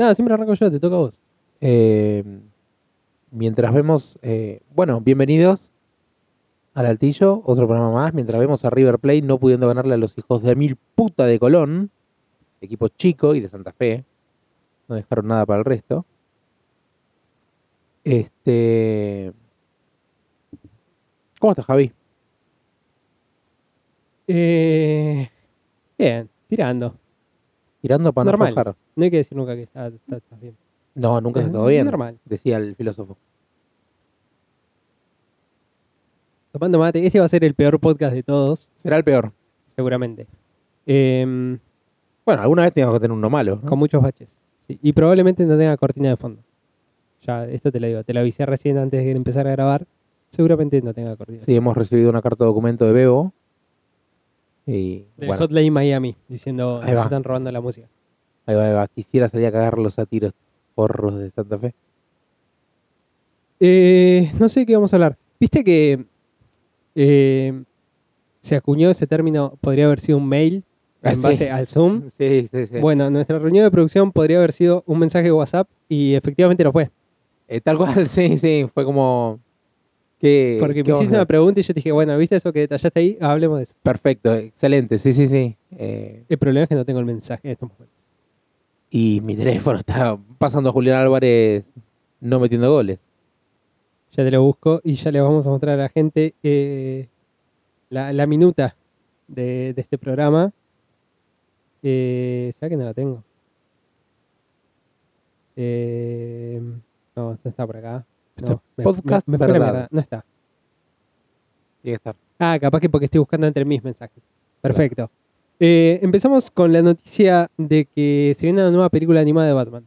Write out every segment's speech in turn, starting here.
Nada, siempre arranco yo, te toca a vos. Eh, mientras vemos, eh, bueno, bienvenidos al Altillo, otro programa más. Mientras vemos a River Plate no pudiendo ganarle a los hijos de mil puta de Colón, equipo chico y de Santa Fe. No dejaron nada para el resto. Este. ¿Cómo estás, Javi? Eh, bien, tirando. Tirando para no Normal. aflojar. No hay que decir nunca que está, está- bien. No, nunca está Es todo bien. Normal. Decía el filósofo. Tomando mate, este va a ser el peor podcast de todos, Será el peor. seguramente. Em, Bueno, alguna vez tengo que tener uno malo. ¿no? con muchos baches. Sí, Y probablemente no tenga cortina de fondo. Ya, esto te lo digo, te lo avisé recién antes de empezar a grabar. Seguramente no tenga cortina. Sí, hemos recibido una carta de documento de Bebo. Y Del bueno, Hotline Miami, diciendo que se están robando la música. ahí va, ahí va. Quisiera salir a cagarlos a tiros porros de Santa Fe. Eh, no sé de qué vamos a hablar. Viste que eh, se acuñó ese término, podría haber sido un mail Ah, en sí. base al Zoom. Sí, sí, sí. Bueno, nuestra reunión de producción podría haber sido un mensaje de WhatsApp y efectivamente lo fue. Eh, tal cual, sí, sí. Fue como. ¿Qué- Porque me hiciste una pregunta y yo te dije, bueno, ¿viste eso que detallaste ahí? Hablemos de eso. Perfecto, excelente. Sí, sí, sí. Eh, El problema es que no tengo el mensaje en estos momentos. y mi teléfono está pasando a Julián Álvarez no metiendo goles. Ya te lo busco y ya le vamos a mostrar a la gente eh, la, la minuta de, de este programa. Eh, ¿Sabes que no la tengo? Eh, no, no está por acá. Este No, me- podcast me, me fue la verdad. mierda. No está. Tiene que estar. Ah, capaz que porque estoy buscando entre mis mensajes. Perfecto. Eh, empezamos con la noticia de que se viene una nueva película animada de Batman.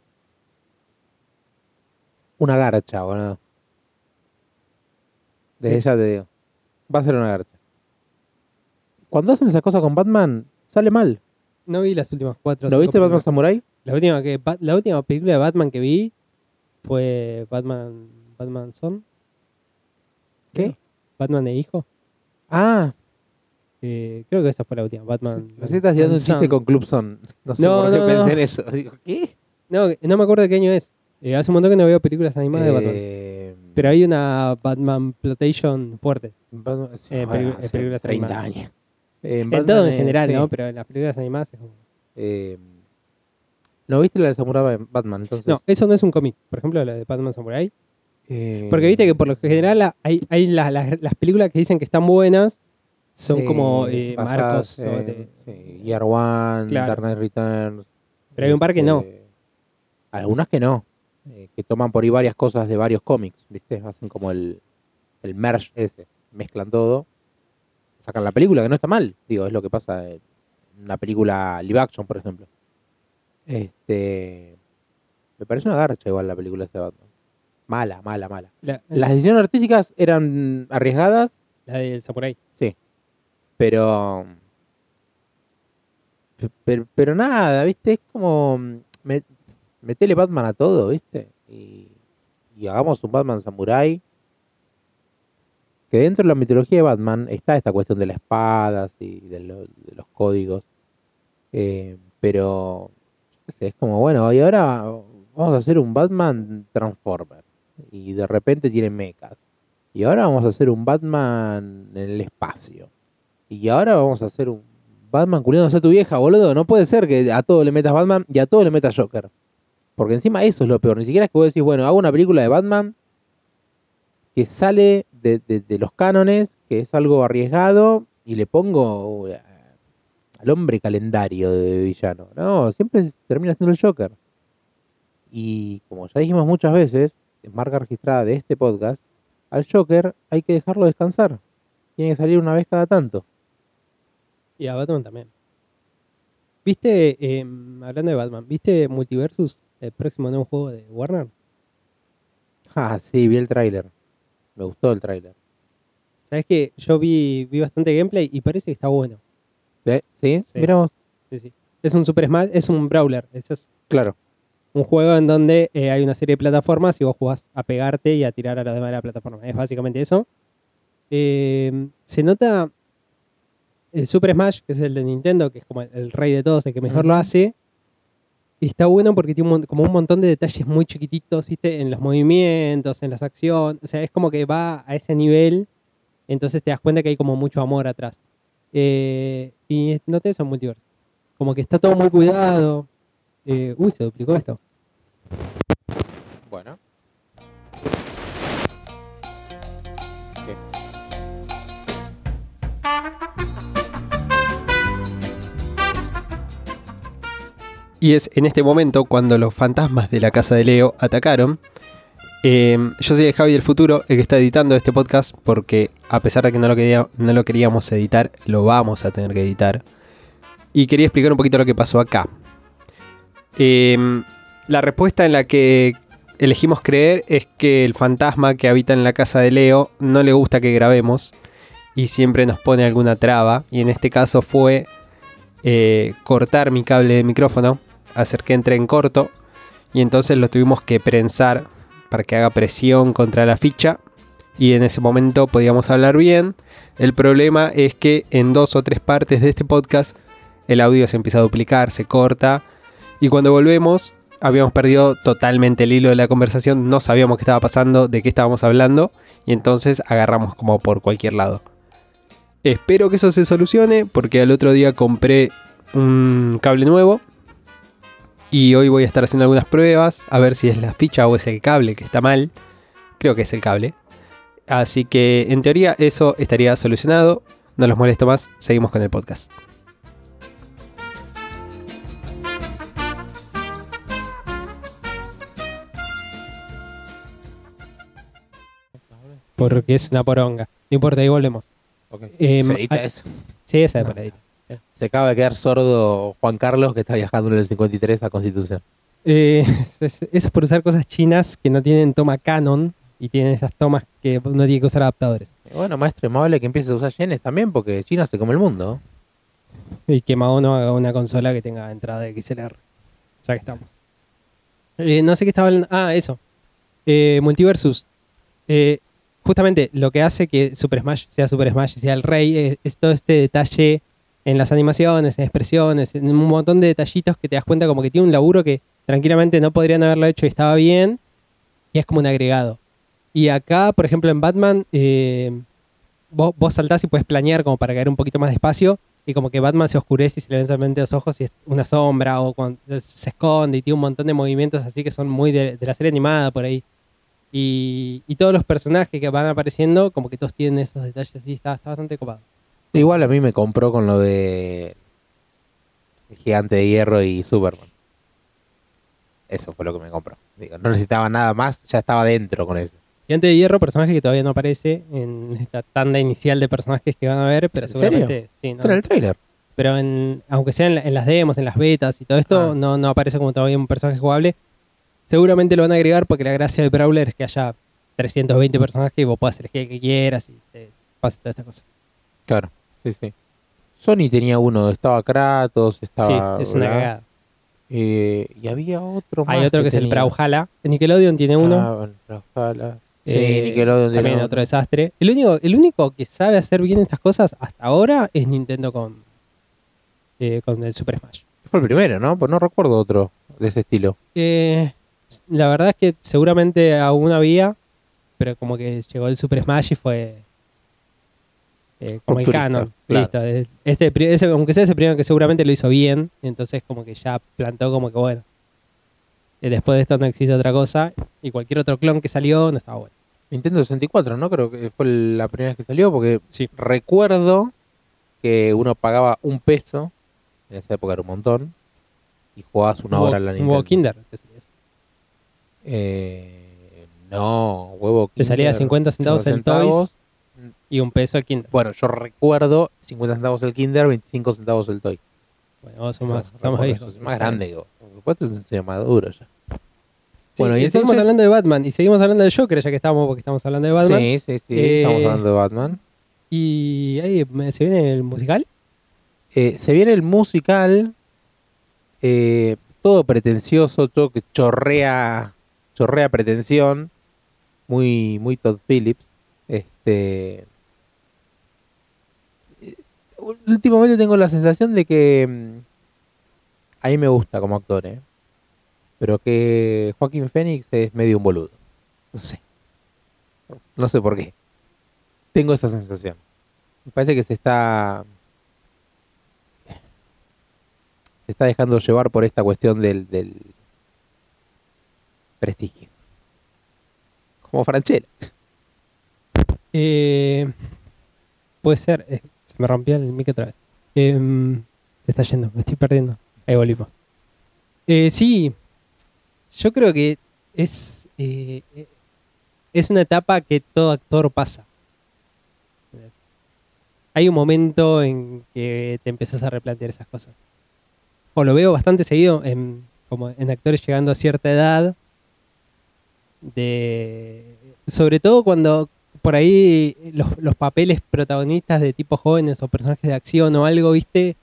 Una garcha, boludo. Desde Sí. ya te digo. Va a ser una garcha. Cuando hacen esas cosas con Batman, sale mal. No vi las últimas cuatro. o ¿Lo viste Batman. Samurai? La última, que, la última película de Batman que vi fue Batman, Batman Son. ¿Qué? Batman e Hijo. Ah, Eh, creo que esa fue la última. Batman. Recién estás tirando un chiste con Club Son. No sé No, por qué no, pensé no. en eso. Digo, ¿qué? No, no me acuerdo de qué año es. Eh, hace un montón que no veo películas animadas de Batman. Eh, Pero hay una Batman Plotation fuerte. Batman- sí, eh, bueno, pelicu- hace películas 30 animadas. años. En Batman, todo en general, sí. ¿no? Pero en las películas animadas es como... ¿No viste la de Samurai Batman? Entonces, No, eso no es un cómic. Por ejemplo, la de Batman Samurai. Eh, Porque viste que por lo general hay, hay la- las- las películas que dicen que están buenas son sí, como eh, marcos. de- sí, Year One, Claro. Dark Knight Returns. Pero hay un par que no. este, Algunas que no. eh, que toman por ahí varias cosas de varios cómics, ¿viste? Hacen como el, el merge ese. Mezclan todo. Sacan la película, que no está mal. Digo, es lo que pasa en una película live action, por ejemplo. Este. Me parece una garcha igual la película de Batman. Mala, mala, mala. la, Las decisiones artísticas eran arriesgadas, la del Samurai. sí. Pero. pe- Pero, pero nada, ¿viste? Es como. me- metele Batman a todo, ¿viste? Y, y hagamos un Batman Samurai. Que dentro de la mitología de Batman está esta cuestión de las espadas y de, lo- de los códigos. Eh, pero. yo qué sé, es como, bueno, y ahora vamos a hacer un Batman Transformer. Y de repente tiene mechas. Y ahora vamos a hacer un Batman en el espacio. Y ahora vamos a hacer un Batman culiándose a tu vieja, boludo. No puede ser que a todo le metas Batman y a todo le metas Joker. Porque encima eso es lo peor. Ni siquiera es que vos decís, bueno, hago una película de Batman que sale de, de- los cánones, que es algo arriesgado, y le pongo al hombre calendario de villano. No, siempre termina siendo el Joker. Y como ya dijimos muchas veces, marca registrada de este podcast, al Joker hay que dejarlo descansar. Tiene que salir una vez cada tanto. Y a Batman también. ¿Viste, eh, hablando de Batman, ¿viste Multiversus, el próximo nuevo juego de Warner? Ah, sí, vi el tráiler. Me gustó el tráiler. Sabes que yo vi, vi bastante gameplay y parece que está bueno. ¿Eh? ¿Sí? Sí. Miramos. Sí, sí. Es un Super Smash, es un brawler. Es Claro. Un juego en donde eh, hay una serie de plataformas y vos jugás a pegarte y a tirar a los demás de la plataforma. Es básicamente eso. Eh, se nota el Super Smash, que es el de Nintendo, que es como el, el rey de todos, el que mejor lo hace. está bueno porque tiene un como un montón de detalles muy chiquititos, ¿viste? En los movimientos, en las acciones. O sea, es como que va a ese nivel. Entonces te das cuenta que hay como mucho amor atrás. Eh, y no te son multiversos. Como que está todo muy cuidado. Eh, uy, se duplicó esto. Bueno. Y es en este momento cuando los fantasmas de la casa de Leo atacaron. Eh, yo soy el Javi del futuro, el que está editando este podcast, porque a pesar de que no lo, quería- no lo queríamos editar, lo vamos a tener que editar. Y quería explicar un poquito lo que pasó acá. Eh, la respuesta en la que elegimos creer es que el fantasma que habita en la casa de Leo no le gusta que grabemos y siempre nos pone alguna traba. Y en este caso fue eh, cortar mi cable de micrófono, hacer que entre en corto y entonces lo tuvimos que prensar para que haga presión contra la ficha y en ese momento podíamos hablar bien. El problema es que en dos o tres partes de este podcast el audio se empieza a duplicar, se corta y cuando volvemos habíamos perdido totalmente el hilo de la conversación, no sabíamos qué estaba pasando, de qué estábamos hablando y entonces agarramos como por cualquier lado. Espero que eso se solucione porque al otro día compré un cable nuevo y hoy voy a estar haciendo algunas pruebas a ver si es la ficha o es el cable que está mal. Creo que es el cable. Así que en teoría eso estaría solucionado. No los molesto más, seguimos con el podcast. Porque es una poronga. No importa, ahí volvemos. Ok. Eh, Se edita ah, eso. Sí, esa es por ahí. Se acaba de quedar sordo Juan Carlos que está viajando en el 53 a Constitución. Eh, es- eso es por usar cosas chinas que no tienen toma Canon y tienen esas tomas que uno tiene que usar adaptadores. Y Bueno, maestro, más vale que empiece a usar yenes también porque China se come el mundo. Y que Mao no haga una consola que tenga entrada de XLR. Ya que estamos. Eh, no sé qué estaba hablando. Ah, eso. Eh, Multiversus. Eh, justamente lo que hace que Super Smash sea Super Smash y sea el rey es, todo este detalle en las animaciones, en expresiones, en un montón de detallitos que te das cuenta como que tiene un laburo que tranquilamente no podrían haberlo hecho y estaba bien. Y es como un agregado. Y acá, por ejemplo, en Batman, eh, vos, vos saltás y puedes planear como para caer un poquito más despacio. Y como que Batman se oscurece y se le ven solamente los ojos y es una sombra o se esconde y tiene un montón de movimientos así que son muy de la serie animada por ahí. Y, y todos los personajes que van apareciendo, como que todos tienen esos detalles así, está, está bastante copado. Igual a mí me compró con lo de el gigante de hierro y Superman. Eso fue lo que me compró. Digo, no necesitaba nada más, ya estaba dentro con eso. Gigante de Hierro, personaje que todavía no aparece en esta tanda inicial de personajes que van a ver, pero ¿En serio? seguramente sí, ¿no? Esto era el trailer. Pero en, aunque sea en, en las demos, en las betas y todo esto, Ah. no, no aparece como todavía un personaje jugable. Seguramente lo van a agregar porque la gracia de Brawler es que haya 320 personajes y vos puedas elegir el que quieras y te pase toda esta cosa. Claro, sí, sí. Sony tenía uno, estaba Kratos, estaba. sí, es una ¿verdad? cagada. Eh, y había otro más. Hay otro que, es el tenía. Brawlhalla. Nickelodeon tiene uno. Ah, bueno, Brawlhalla. Sí, Eh, Nickelodeon tiene También otro desastre. El único, el único que sabe hacer bien estas cosas hasta ahora es Nintendo con, eh, con el Super Smash. Fue el primero, ¿no? Pues no recuerdo otro de ese estilo. Eh, la verdad es que seguramente aún había, pero como que llegó el Super Smash y fue eh, como el canon. claro. Listo. Este, ese- aunque sea ese primero que seguramente lo hizo bien, entonces como que ya plantó como que bueno. eh, después de esto no existe otra cosa y cualquier otro clon que salió no estaba bueno. Nintendo 64, ¿no? Creo que fue la primera vez que salió porque Sí. recuerdo que uno pagaba un peso, en esa época era un montón, y jugabas una Un hora en la Nintendo. huevo Kinder. te salía eso. Eh, no, huevo Te salía Kinder, 50 centavos el 50 Toys y un peso el Kinder. Bueno, yo recuerdo 50 centavos el Kinder, 25 centavos el Toy. Bueno, vos sos más, sos más más grande. Digo. Por supuesto, es un maduro ya. Bueno, Bueno, y y seguimos hablando de Batman y seguimos hablando de Joker ya que estamos porque estamos hablando de Batman. Sí, sí, sí. Eh, Estamos hablando de Batman. Y ahí se viene el musical. Eh, se viene el musical, eh, todo pretencioso, todo que chorrea, chorrea pretensión, muy, muy Todd Phillips. Este, eh, últimamente tengo la sensación de que mm, a mí me gusta como actor, ¿eh? pero que Joaquín Phoenix es medio un boludo. No sé. No sé por qué. Tengo esa sensación. Me parece que se está. Se está dejando llevar por esta cuestión del, del prestigio. Como Franchella. Eh, puede ser. eh, se me rompió el mic otra vez. Em, se está yendo, me estoy perdiendo. Ahí volvimos. Eh, sí, yo creo que es, eh, eh, es una etapa que todo actor pasa. Hay un momento en que te empezás a replantear esas cosas. O lo veo bastante seguido como en actores llegando a cierta edad. Sobre todo cuando por ahí los, los papeles protagonistas de tipo jóvenes o personajes de acción o algo, viste,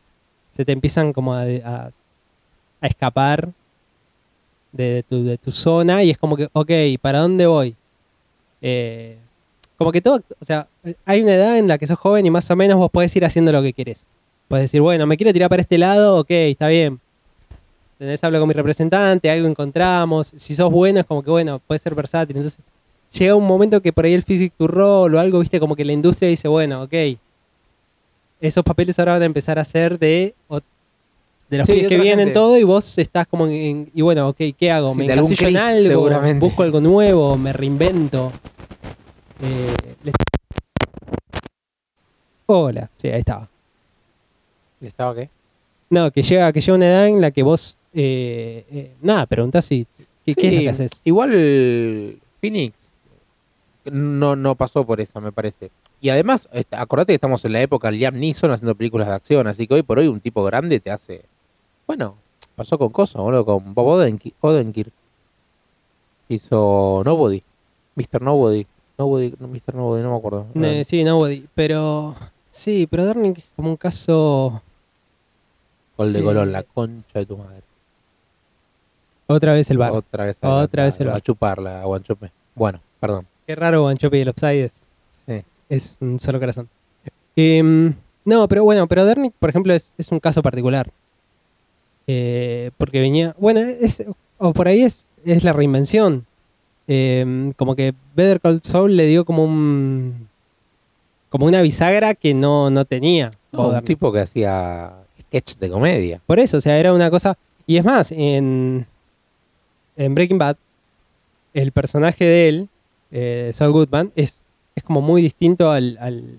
se te empiezan como a, a- a escapar de tu, de tu zona y es como que, ok, ¿para dónde voy? Eh, como que todo, o sea, hay una edad en la que sos joven y más o menos vos podés ir haciendo lo que querés. Puedes decir, bueno, me quiero tirar para este lado, ok, está bien. Tenés, hablo con mi representante, algo encontramos. Si sos bueno, es como que, bueno, puede ser versátil. Entonces, llega un momento que por ahí el physic to role o algo, viste, como que la industria dice, bueno, ok, esos papeles ahora van a empezar a ser de, de los Sí, pibes que vienen gente. todo y vos estás como en, y bueno, ok, ¿qué hago? Sí, ¿Me encasillo en algo? ¿Busco algo nuevo? ¿Me reinvento? Eh, Hola, sí, ahí estaba. ¿Estaba qué? No, que llega, que llega una edad en la que vos, eh, eh, nada, preguntás si, ¿qué, qué es lo Sí, que haces? Igual Phoenix no, no pasó por esa, me parece. Y además, acordate que estamos en la época Liam Neeson haciendo películas de acción, así que hoy por hoy un tipo grande te hace. Bueno, pasó con Coso, boludo, con Bob Odenkirk. Odenkirk. Hizo Nobody. Mr. Nobody. Nobody, no, Mr. Nobody, no me acuerdo. Ne- sí, Nobody, pero sí, pero Darling es como un caso Gol de eh, Colón, la concha de tu madre. Otra vez el bar. Otra vez. Otra adelantada, vez el va bar. a chuparla, Guanchope. Bueno, perdón. Qué raro Guanchope y el Upside es, Sí. es un solo corazón. Em, no, pero bueno, pero Dernick, por ejemplo, es, es un caso particular. Eh, porque venía. Bueno, es, o por ahí es, es la reinvención. Em, como que Better Call Saul le dio como un. como una bisagra que no, no tenía. No, un tipo que hacía sketch de comedia. Por eso, o sea, era una cosa. Y es más, en, en Breaking Bad, el personaje de él, eh, Saul Goodman, es, es como muy distinto al, al,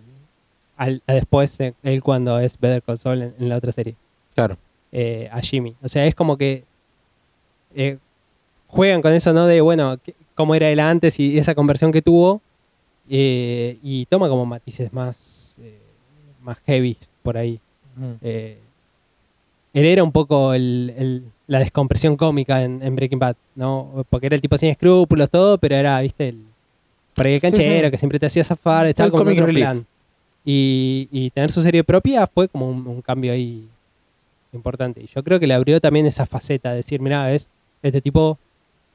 al- a después, eh, él cuando es Better Call Saul en, en la otra serie, Claro. eh, a Jimmy. O sea, es como que eh, juegan con eso, ¿no? De, bueno, cómo era él antes y esa conversión que tuvo, eh, y toma como matices más, eh, más heavy por ahí. Eh, él era un poco el- el- la descompresión cómica en, en Breaking Bad, ¿no? Porque era el tipo sin escrúpulos, todo, pero era, viste, el, por ahí el canchero sí. que siempre te hacía zafar, estaba El como en otro relief. plan. Y, y tener su serie propia fue como un, un cambio ahí importante. Y yo creo que le abrió también esa faceta, de decir, mira, ves, este tipo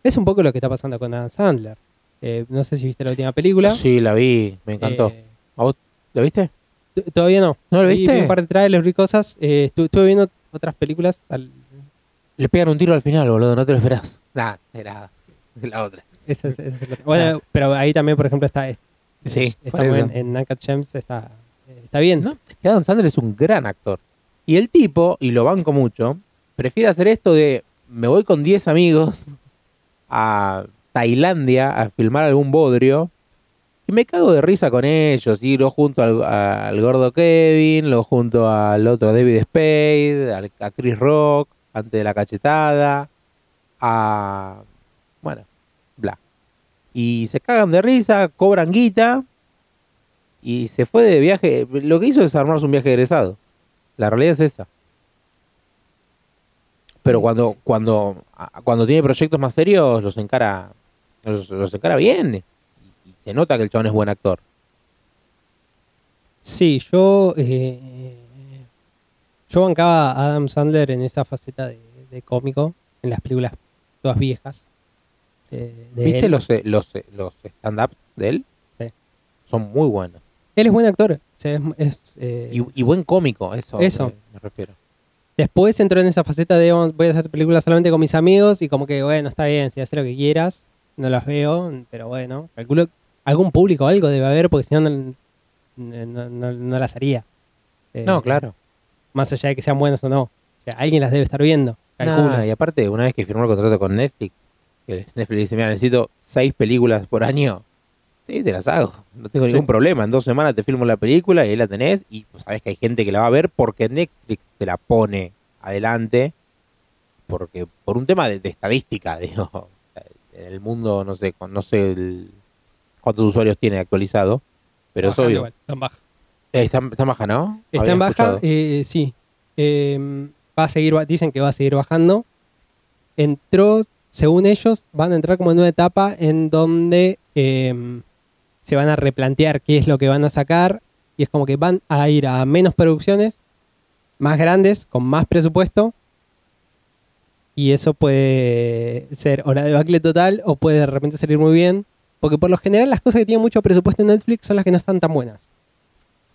es un poco lo que está pasando con Adam Sandler. Eh, no sé si viste la última película. Sí, la vi, me encantó. Eh, ¿A vos la viste? todavía no. ¿No lo Vi- viste? vi un par de trailers, vi cosas. Eh, estu- estuve viendo otras películas. al- Le pegan un tiro al final, boludo, no te lo esperás. Nah, era la otra. esa es- esa es la- bueno, pero ahí también, por ejemplo, está. Sí, está en, en Uncut Gems, está, está bien. No, es que Adam Sandler es un gran actor. Y el tipo, y lo banco mucho, prefiere hacer esto de me voy con 10 amigos a Tailandia a filmar algún bodrio y me cago de risa con ellos. Y lo junto al, al gordo Kevin, lo junto al otro David Spade, al- a Chris Rock, antes de la cachetada, a... Bueno, bla. Y se cagan de risa, cobran guita y se fue de viaje. Lo que hizo es armarse un viaje egresado. La realidad es esa. Pero cuando, cuando, cuando tiene proyectos más serios, los encara, los, encara bien. Y, y se nota que el chabón es buen actor. Sí, yo. eh, yo bancaba a Adam Sandler en esa faceta de, de cómico, en las películas todas viejas. eh, de ¿Viste él. los, eh, los, eh, los stand-ups de él? Sí. Son muy buenos. Él es buen actor. o sea, es- es, eh, Y, y buen cómico, eso, Eso. Me, me refiero. Después entró en esa faceta de "Oh, voy a hacer películas solamente con mis amigos y como que, bueno, está bien, si haces lo que quieras, no las veo, pero bueno, calculo algún público o algo debe haber porque si no, no, no- no- no las haría. Eh, No, claro. Más allá de que sean buenas o no. O sea, alguien las debe estar viendo, calculo. Nah, y aparte, una vez que firmó el contrato con Netflix, que Netflix dice, mira, necesito seis películas por año, sí, te las hago. No tengo Sí. ningún problema. En dos semanas te filmo la película y ahí la tenés. Y pues, sabes que hay gente que la va a ver porque Netflix te la pone adelante. Porque por un tema de, de estadística, digo. En el mundo, no sé, no sé el- cuántos usuarios tiene actualizado. Pero es Bajando obvio. igual. Eh, Está, está en baja, ¿no? Está en baja, eh, sí. Eh, va a seguir, dicen que va a seguir bajando. Entró, según ellos, van a entrar como en una etapa en donde eh, se van a replantear qué es lo que van a sacar. Y es como que van a ir a menos producciones, más grandes, con más presupuesto. Y eso puede ser o la debacle total o puede de repente salir muy bien. Porque por lo general las cosas que tienen mucho presupuesto en Netflix son las que no están tan buenas.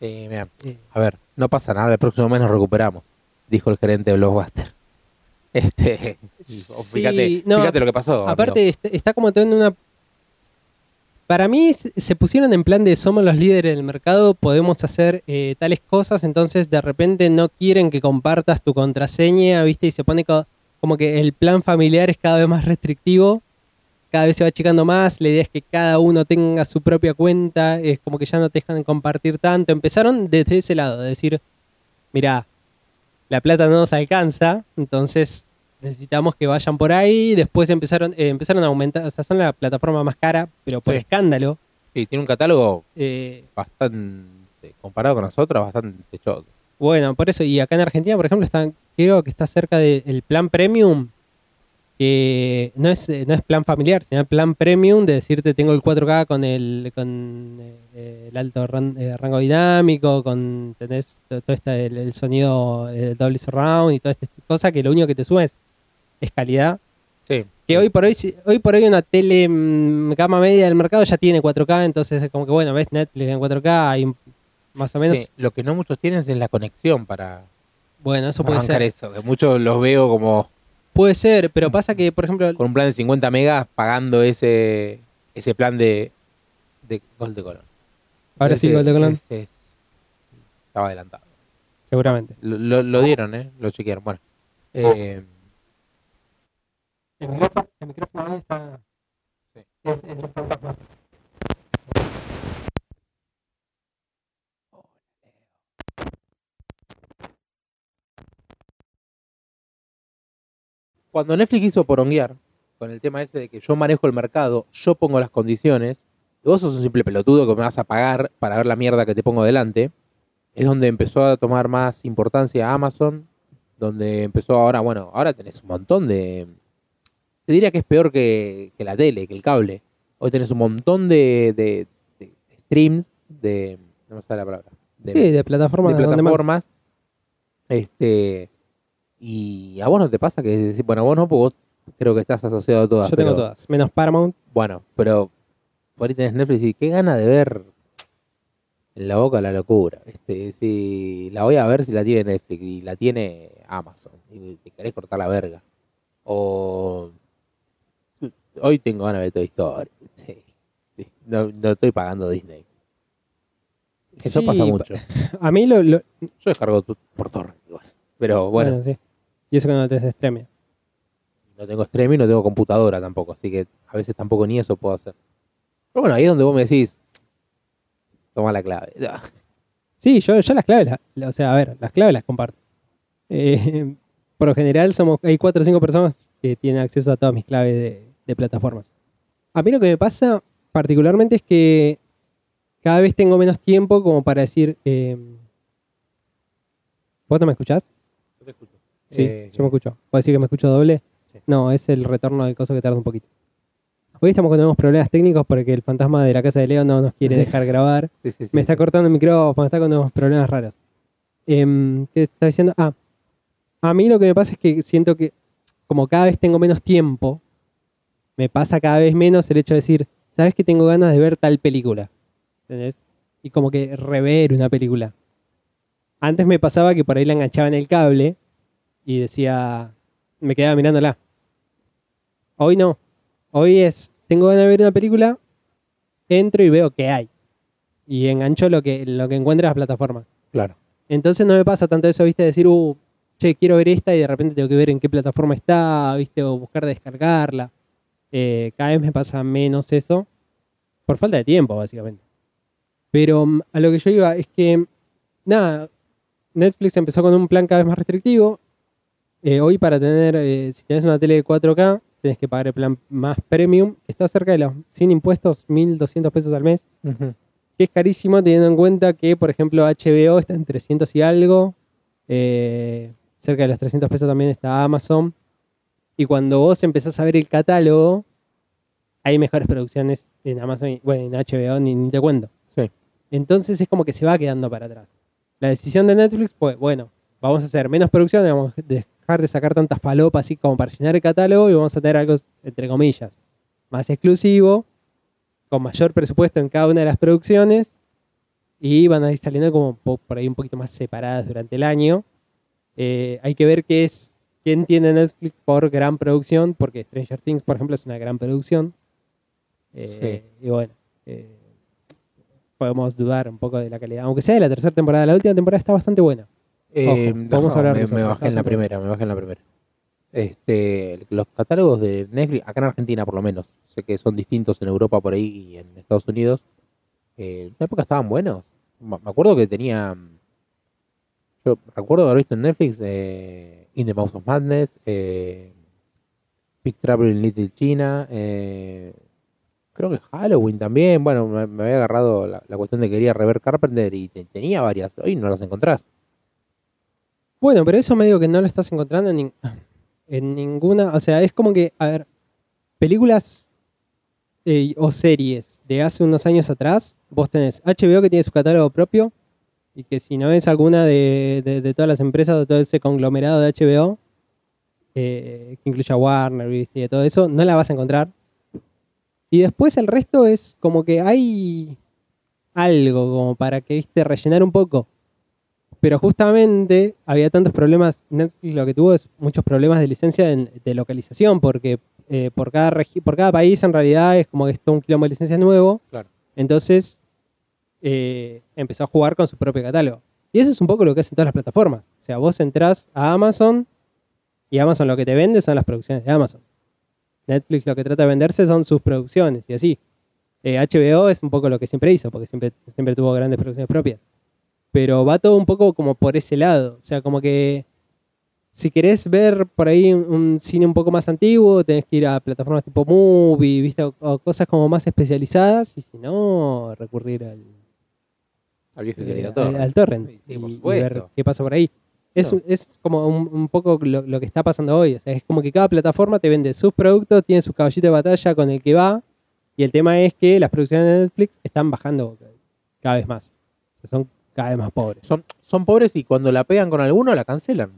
Mira, A ver, no pasa nada, el próximo mes nos recuperamos, dijo el gerente de Blockbuster. Este, Sí, fíjate, no, fíjate lo que pasó. Aparte, está, está como teniendo una. Para mí, se se pusieron en plan de somos los líderes del mercado, podemos hacer eh, tales cosas, entonces de repente no quieren que compartas tu contraseña, ¿viste? Y se pone co- como que el plan familiar es cada vez más restrictivo, cada vez se va achicando más, la idea es que cada uno tenga su propia cuenta, es como que ya no te dejan compartir tanto. Empezaron desde ese lado, de decir, mira, la plata no nos alcanza, entonces necesitamos que vayan por ahí. Después empezaron, eh, empezaron a aumentar, o sea, son la plataforma más cara, pero por Sí. escándalo. Sí, tiene un catálogo Eh, bastante, comparado con nosotros, bastante choto. bueno, por eso, y acá en Argentina, por ejemplo, están, creo que está cerca del plan premium, que no es, eh, no es plan familiar, sino plan premium de decirte tengo el 4K con el, con eh, el alto ran- eh, rango dinámico, con tenés to- todo este, el, el sonido doble surround y toda esta cosa que lo único que te sube es, es calidad. Sí. Que hoy por hoy, hoy por hoy una tele mm, gama media del mercado ya tiene 4K, entonces es como que bueno, ves Netflix en 4K y más o menos, Sí, lo que no muchos tienen es la conexión para bueno, eso puede ser. eso. Muchos los veo como Puede ser, pero pasa que, por ejemplo, con un plan de 50 megas pagando ese ese plan de, de Gol de Colón. ahora sí, Gol de Colón, ese es- estaba adelantado. seguramente. Lo, lo- lo dieron, ¿eh? Lo chequearon. Bueno. Eh, El micrófono, el micrófono ahí está. Sí. Es, es un fantasma. Cuando Netflix hizo poronguear con el tema ese de que yo manejo el mercado, yo pongo las condiciones, y vos sos un simple pelotudo que me vas a pagar para ver la mierda que te pongo delante, es donde empezó a tomar más importancia Amazon, donde empezó ahora, bueno, ahora tenés un montón de... Te diría que es peor que, que la tele, que el cable. Hoy tenés un montón de, de- de streams, de... No me sale la palabra. de- Sí, de plataforma. de plataformas. Este, y a vos no te pasa que decís, bueno, vos no, porque vos creo que estás asociado a todas. Yo tengo pero- todas, menos Paramount. Bueno, pero por ahí tenés Netflix y qué gana de ver en la boca la locura. Este, si la voy a ver si la tiene Netflix y la tiene Amazon y te querés cortar la verga. O hoy tengo ganas de ver Toy Story. Sí. No, no estoy pagando Disney. Eso Sí, pasa pa- mucho. A mí lo. lo- Yo descargo tu- por torrent igual. Pero bueno, bueno, sí. Y eso que no tenés streaming. no tengo streaming, no tengo computadora tampoco, así que a veces tampoco ni eso puedo hacer. Pero bueno, ahí es donde vos me decís, toma la clave. Sí, yo, yo las claves, la- la- o sea, a ver, las claves las comparto. Eh, por lo general somos, hay cuatro o cinco personas que tienen acceso a todas mis claves de, de plataformas. A mí lo que me pasa particularmente es que cada vez tengo menos tiempo como para decir, eh, ¿vos no me escuchás? Yo te escucho. Sí, Eh, yo me escucho. ¿Puedo decir que me escucho doble? Sí. No, es el retorno del coso que tarda un poquito. Hoy estamos con unos problemas técnicos porque el fantasma de la casa de Leo no nos quiere Sí. dejar grabar. sí, sí, sí, Me está cortando el micrófono, está con unos problemas raros. Em, ¿Qué está diciendo? Ah, a mí lo que me pasa es que siento que como cada vez tengo menos tiempo, me pasa cada vez menos el hecho de decir, ¿sabes que tengo ganas de ver tal película? ¿Entendés? Y como que rever una película. Antes me pasaba que por ahí la enganchaba en el cable y decía, me quedaba mirándola. Hoy no. Hoy es, tengo ganas de ver una película, entro y veo qué hay. Y engancho lo que, lo que encuentre en la plataforma. Claro. Entonces no me pasa tanto eso, viste, decir, uh, che, quiero ver esta y de repente tengo que ver en qué plataforma está, viste, o buscar descargarla. Eh, cada vez me pasa menos eso, por falta de tiempo, básicamente. Pero mm, a lo que yo iba es que, nada, Netflix empezó con un plan cada vez más restrictivo. Eh, hoy para tener, eh, si tienes una tele de 4K, tenés que pagar el plan más premium, está cerca de los, sin impuestos, 1.200 pesos al mes que es carísimo teniendo en cuenta que, por ejemplo, HBO está en 300 y algo. eh, cerca de los 300 pesos también está Amazon. Y cuando vos empezás a ver el catálogo, hay mejores producciones en Amazon, bueno, en HBO ni, ni te cuento. Sí. Entonces es como que se va quedando para atrás. La decisión de Netflix fue, bueno, vamos a hacer menos producciones, vamos a dejar de sacar tantas palopas así como para llenar el catálogo y vamos a tener algo, entre comillas, más exclusivo, con mayor presupuesto en cada una de las producciones y van a ir saliendo como po- por ahí un poquito más separadas durante el año. Eh, hay que ver qué es, quién tiene Netflix por gran producción, porque Stranger Things, por ejemplo, es una gran producción. Eh, Y bueno, eh, podemos dudar un poco de la calidad, aunque sea de la tercera temporada. La última temporada está bastante buena. Eh, Ojo, vamos a hablar de me, eso, me pero bajé en la primera, me bajé en la primera. Este, los catálogos de Netflix, acá en Argentina por lo menos, sé que son distintos en Europa por ahí y en Estados Unidos. eh, en una época estaban buenos. Me acuerdo que tenía. Yo recuerdo haber visto en Netflix eh, In the Mouse of Madness, eh, Big Trouble in Little China, eh, creo que Halloween también. Bueno, me, me había agarrado la, la cuestión de que quería rever Carpenter y te- tenía varias. Hoy no las encontrás. Bueno, pero eso me digo que no lo estás encontrando en, nin- en ninguna. O sea, es como que, a ver, películas eh, o series de hace unos años atrás, vos tenés HBO que tiene su catálogo propio y que si no es alguna de, todas las empresas de todo ese conglomerado de HBO, eh, que incluya Warner y todo eso, no la vas a encontrar. Y después el resto es como que hay algo como para que, viste, rellenar un poco. Pero justamente había tantos problemas, Netflix lo que tuvo es muchos problemas de licencia en- de localización, porque eh, por, cada regi- por cada país en realidad es como que es todo un kilómetro de licencias nuevo. Claro. Entonces eh, empezó a jugar con su propio catálogo. Y eso es un poco lo que hacen todas las plataformas. O sea, vos entrás a Amazon y Amazon lo que te vende son las producciones de Amazon. Netflix lo que trata de venderse son sus producciones y así. Eh, HBO es un poco lo que siempre hizo, porque siempre, siempre tuvo grandes producciones propias. Pero va todo un poco como por ese lado. O sea, como que si querés ver por ahí un, cine un poco más antiguo, tenés que ir a plataformas tipo Movie, ¿viste? O, o cosas como más especializadas. Y si no, recurrir al, Al viejo eh, al- Torrent. al torrent Sí, y, ver qué pasa por ahí. Es, No. es como un, un poco lo, lo que está pasando hoy. O sea, es como que cada plataforma te vende sus productos, tiene su caballito de batalla con el que va. Y el tema es que las producciones de Netflix están bajando cada vez más. O sea, son cada vez más pobres. Son, son pobres y cuando la pegan con alguno la cancelan.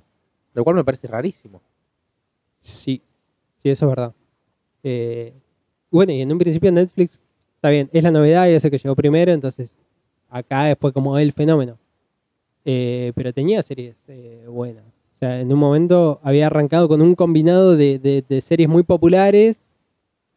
Lo cual me parece rarísimo. Sí, sí, eso es verdad. Eh, bueno, y en un principio Netflix, está bien, es la novedad y hace que llegó primero, entonces acá fue como el fenómeno. Eh, pero tenía series eh, buenas. O sea, en un momento había arrancado con un combinado de- de series muy populares,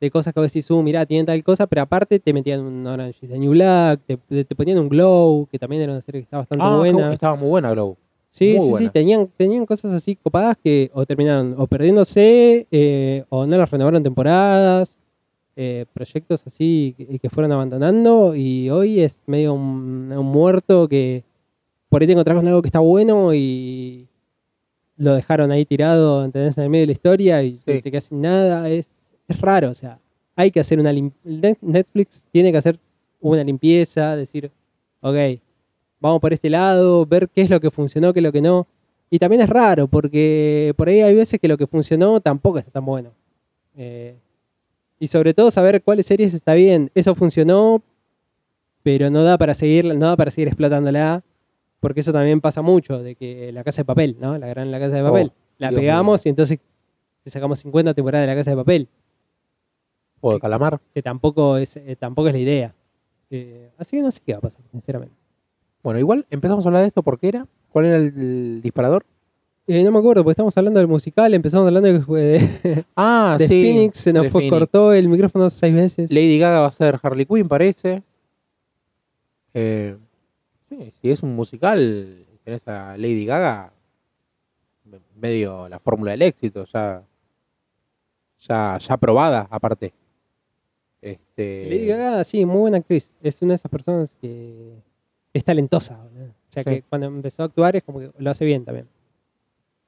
de cosas que vos decís, uh, mirá, tienen tal cosa, pero aparte te metían un Orange is the New Black, te, te ponían un Glow, que también era una serie que está bastante Ah, buena. estaba muy buena, Glow. Sí, Muy sí, sí, tenían, tenían cosas así copadas que o terminaron o perdiéndose eh, o no las renovaron temporadas, eh, proyectos así que, que fueron abandonando y hoy es medio un, un muerto que por ahí te encontrás con algo que está bueno y lo dejaron ahí tirado, ¿entendés? En el medio de la historia y Sí. te, te quedas sin nada, es, es raro, o sea, hay que hacer una lim- Net- Netflix tiene que hacer una limpieza, decir, ok, vamos por este lado, ver qué es lo que funcionó, qué es lo que no. Y también es raro, porque por ahí hay veces que lo que funcionó tampoco está tan bueno. Eh, y sobre todo saber cuáles series está bien. Eso funcionó, pero no da para seguir, no da para seguir explotándola, porque eso también pasa mucho, de que la casa de papel, ¿no? La gran La casa de papel. la Oh, Dios pegamos y entonces te sacamos 50 temporadas de La casa de papel, De Calamar. que tampoco es, eh, tampoco es la idea. Eh, así que no sé qué va a pasar, sinceramente. Bueno, igual empezamos a hablar de esto porque era. ¿Cuál era el, el disparador? Eh, no me acuerdo, porque estamos hablando del musical, empezamos hablando de, de, Ah, de sí. Phoenix, se nos de fue, Phoenix. cortó el micrófono seis veces. Lady Gaga va a ser Harley Quinn, parece. Eh, sí, si es un musical, tenés a Lady Gaga, me- medio la fórmula del éxito, ya, ya, ya probada, aparte. Este, Lady Gaga, sí, muy buena actriz. Es una de esas personas que es talentosa. O sea Sí. que cuando empezó a actuar es como que lo hace bien también.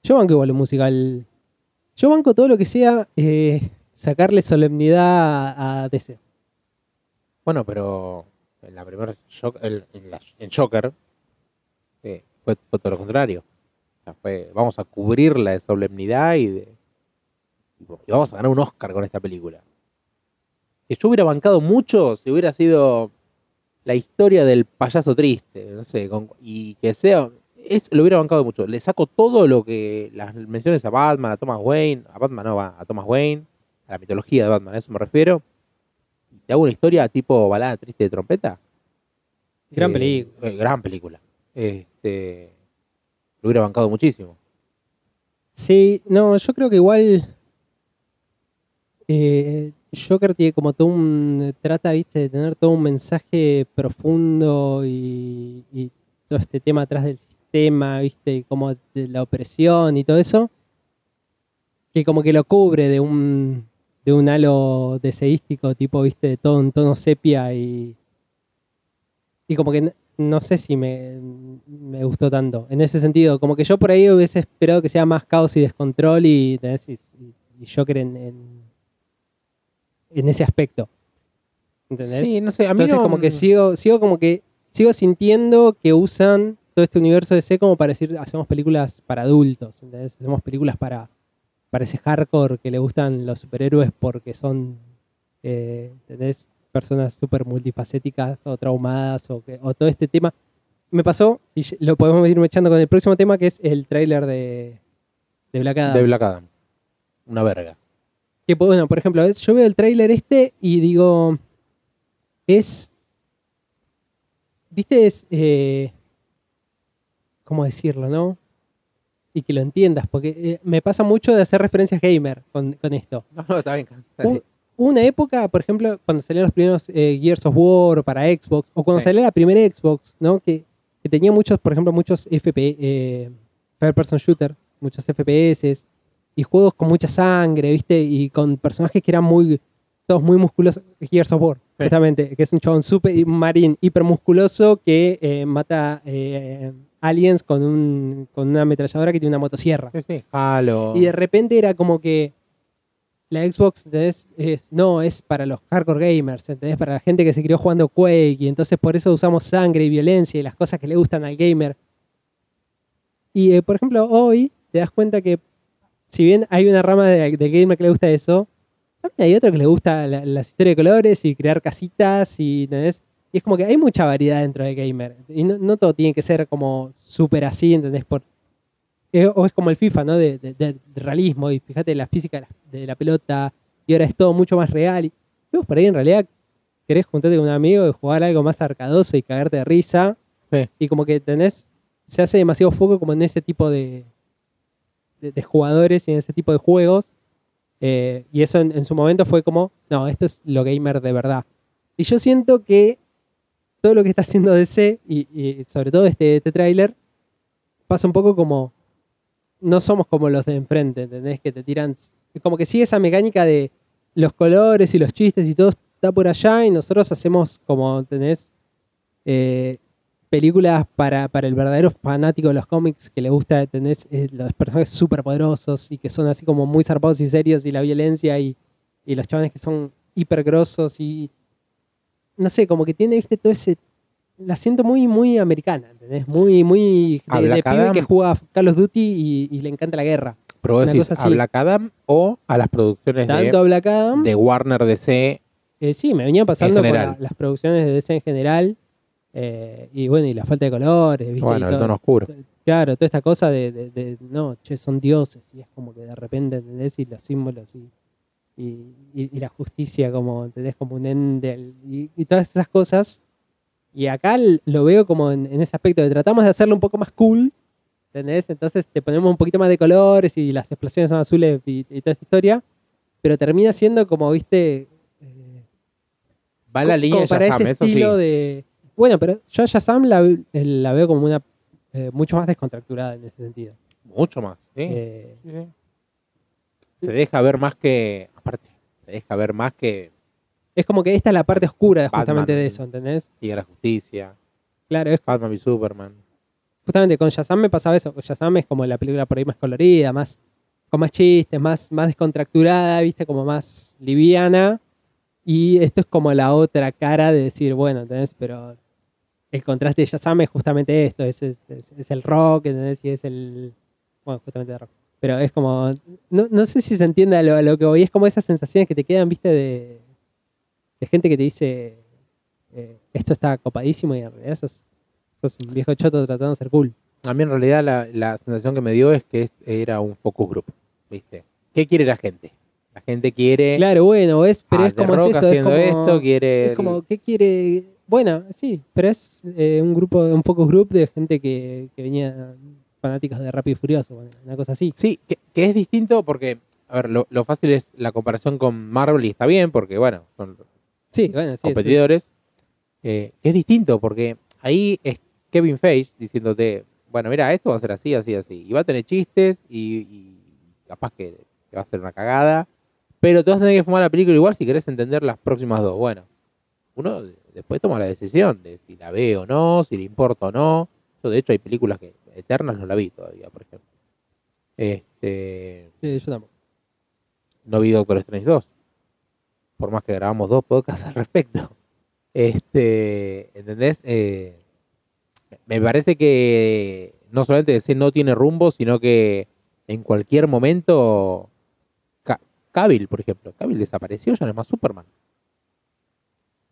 Yo banco igual un musical. Yo banco todo lo que sea eh, sacarle solemnidad a, a DC. Bueno, pero en la primera en, en la- en Joker eh, fue, fue todo lo contrario. O sea, fue, vamos a cubrirla de solemnidad y de y vamos a ganar un Oscar con esta película. Que yo hubiera bancado mucho si hubiera sido la historia del payaso triste, no sé, con- y que sea es lo hubiera bancado mucho. Le saco todo lo que las menciones a Batman, a Thomas Wayne, a Batman no, a Thomas Wayne, a la mitología de Batman, a eso me refiero y te hago una historia tipo balada triste de trompeta. Gran Eh, película. eh, gran película. Este, lo hubiera bancado muchísimo. Sí, no, yo creo que igual eh, Joker tiene como todo un. trata, viste, de tener todo un mensaje profundo y, y todo este tema atrás del sistema, viste, y como de la opresión y todo eso, que como que lo cubre de un de un halo deseístico, tipo, viste, de todo un tono sepia y. Y como que no sé si me, me gustó tanto. En ese sentido, como que yo por ahí hubiese esperado que sea más caos y descontrol y, y, y Joker en, en, en ese aspecto. ¿Entendés? Sí, no sé, a mí Entonces no- como que sigo, sigo como que sigo sintiendo que usan todo este universo de C como para decir hacemos películas para adultos, ¿entendés? Hacemos películas para, para ese hardcore que le gustan los superhéroes porque son eh, ¿entendés? personas súper multifacéticas o traumadas o, que, o todo este tema. Me pasó, y lo podemos ir echando con el próximo tema que es el tráiler de, de Black Adam. de Black Adam. Una verga. Que, bueno, por ejemplo, yo veo el tráiler este y digo, es, viste, es, eh, ¿cómo decirlo, no? Y que lo entiendas, porque eh, me pasa mucho de hacer referencias gamer con, con esto. No, no, está bien. está bien. una época, por ejemplo, cuando salían los primeros eh, Gears of War para Xbox, o cuando Sí. salió la primera Xbox, ¿no? Que, que tenía muchos, por ejemplo, muchos FP, First Person Shooter, muchos FPS, y juegos con mucha sangre, ¿viste? Y con personajes que eran muy, todos muy musculosos. Gears of War, justamente, que es un chabón super marín hipermusculoso que eh, mata eh, aliens con, un, con una ametralladora que tiene una motosierra. Sí, sí. Halo. Y de repente era como que la Xbox, ¿entendés? Es, no, es para los hardcore gamers, ¿entendés? Para la gente que se crió jugando Quake y entonces por eso usamos sangre y violencia y las cosas que le gustan al gamer. Y eh, por ejemplo, hoy te das cuenta que si bien hay una rama de- gamer que le gusta eso, también hay otro que le gusta la- las historias de colores y crear casitas y, ¿entendés? Y es como que hay mucha variedad dentro del gamer. Y no, no todo tiene que ser como súper así, ¿entendés? Por, eh, o es como el FIFA, ¿no? De, de- de realismo. Y fíjate la física de la, de la pelota. Y ahora es todo mucho más real. Y vos por ahí en realidad querés juntarte con un amigo y jugar algo más arcadoso y cagarte de risa. Sí. Y como que tenés. Se hace demasiado foco como en ese tipo de, de, jugadores y en ese tipo de juegos. Eh, y eso en, en su momento fue como, no, esto es lo gamer de verdad. Y yo siento que todo lo que está haciendo DC, y, y sobre todo este, este tráiler, pasa un poco como, no somos como los de enfrente, ¿entendés? Que te tiran, como que sigue esa mecánica de los colores y los chistes y todo está por allá y nosotros hacemos como, ¿entendés? Eh, películas para, para el verdadero fanático de los cómics que le gusta. Eh, los personajes súper poderosos y que son así como muy zarpados y serios y la violencia y, y los chavales que son hiper grosos y no sé, como que tiene, viste, todo ese la siento muy, muy americana, ¿entendés? Muy, muy de, de pibe que juega Call of Duty y, y le encanta la guerra. Pero vos decís a. Black Adam o a las producciones Tanto a de, Black Adam, de Warner DC. eh, sí, me venía pasando con la- las producciones de DC en general. Eh, y bueno, y la falta de colores, ¿viste? Bueno, Y el todo- tono oscuro. Claro, toda esta cosa de, de- de, no, che, son dioses, y es como que de repente, ¿entendés? Y los símbolos y, y, y- y la justicia como, ¿entendés? Como un ende, y, y todas esas cosas. Y acá lo veo como en, en ese aspecto de tratamos de hacerlo un poco más cool, ¿Entendés? Entonces te ponemos un poquito más de colores y las explosiones son azules y, y toda esta historia. Pero termina siendo como, viste. eh, Va la línea como de para Shazam, ese eso sí. estilo de. Bueno, pero yo a Shazam la, ve- eh, la veo como una. eh, mucho más descontracturada en ese sentido. Mucho más. ¿sí? Eh, Sí. Se deja ver más que. Aparte, se deja ver más que es como que esta es la parte oscura justamente de eso, ¿entendés? Liga de la Justicia, Claro, es Batman y Superman. justamente con Shazam me pasaba eso. Shazam es como la película por ahí más colorida, más con más chistes, más, más descontracturada, viste, como más liviana. Y esto es como la otra cara de decir, bueno, ¿entendés? Pero el contraste de Shazam es justamente esto, es, es- el rock, ¿entendés? Y es el... Bueno, justamente el rock. Pero es como... No, no sé si se entiende a lo, a lo que voy. Es como esas sensaciones que te quedan, viste, de, de gente que te dice, eh, esto está copadísimo y en realidad sos, sos un viejo choto tratando de ser cool. A mí en realidad la, la sensación que me dio es que era un focus group, ¿viste? ¿Qué quiere la gente? La gente quiere Claro, bueno, es, pero ah, es como es eso, es como, esto, quiere... es como, ¿qué quiere? Bueno, sí, pero es eh, un grupo, un focus group de gente que, que venía fanáticos de Rápido y Furioso, una cosa así. Sí, que, que es distinto porque, a ver, lo, lo fácil es la comparación con Marvel y está bien porque, bueno, son Sí, bueno, sí. eso es- competidores. Eh, es distinto porque ahí es Kevin Feige diciéndote, bueno, mira, esto va a ser así, así, así. Y va a tener chistes y, y capaz que, que va a ser una cagada. Pero te vas a tener que fumar la película igual si querés entender las próximas dos. Bueno, uno de- después toma la decisión de si la ve o no, si le importa o no. Yo, de hecho, hay películas que Eternas no la vi todavía, por ejemplo. Este, sí, yo tampoco. no vi Doctor Strange 2. Por más que grabamos dos podcasts al respecto. Este, ¿entendés? Eh, me parece que no solamente DC no tiene rumbo, sino que en cualquier momento. Ca- Cavill, por ejemplo. Cavill desapareció, ya no es más Superman.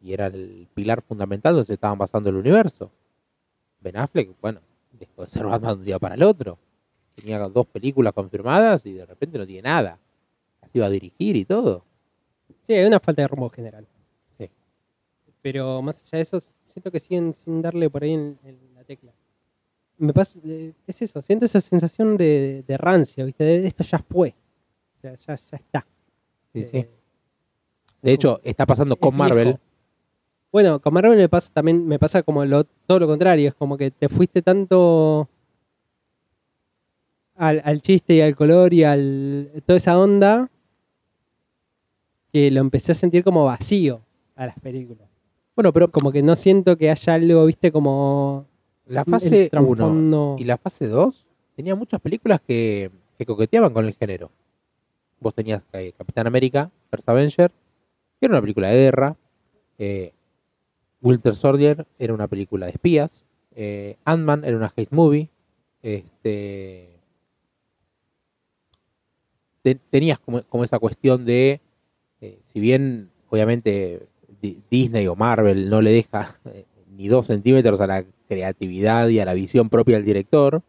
Y era el pilar fundamental donde se estaban basando el universo. Ben Affleck, bueno, dejó de ser Batman de un día para el otro. Tenía dos películas confirmadas y de repente no tiene nada. Las iba a dirigir y todo. Sí, hay una falta de rumbo general. Sí. Pero más allá de eso, siento que siguen sin darle por ahí en, en la tecla. Me pasa, eh, es eso, siento esa sensación de, de rancia, ¿viste? De esto ya fue. O sea, ya, ya está. Sí, Eh, sí. De hecho, está pasando con es Marvel. viejo. Bueno, con Marvel me pasa también, me pasa como lo, todo lo contrario, es como que te fuiste tanto al, al chiste y al color y al toda esa onda que lo empecé a sentir como vacío a las películas. Bueno, pero Como que no siento que haya algo, viste, como la fase 1 trasfondo. y la fase 2 tenía muchas películas que, que coqueteaban con el género. Vos tenías eh, Capitán América, First Avenger, que era una película de guerra. Eh, Winter Soldier era una película de espías. Eh, Ant-Man era una hate movie. Este, te- tenías como, esa cuestión de, eh, si bien obviamente Di- Disney o Marvel no le deja eh, ni dos centímetros a la creatividad y a la visión propia del director,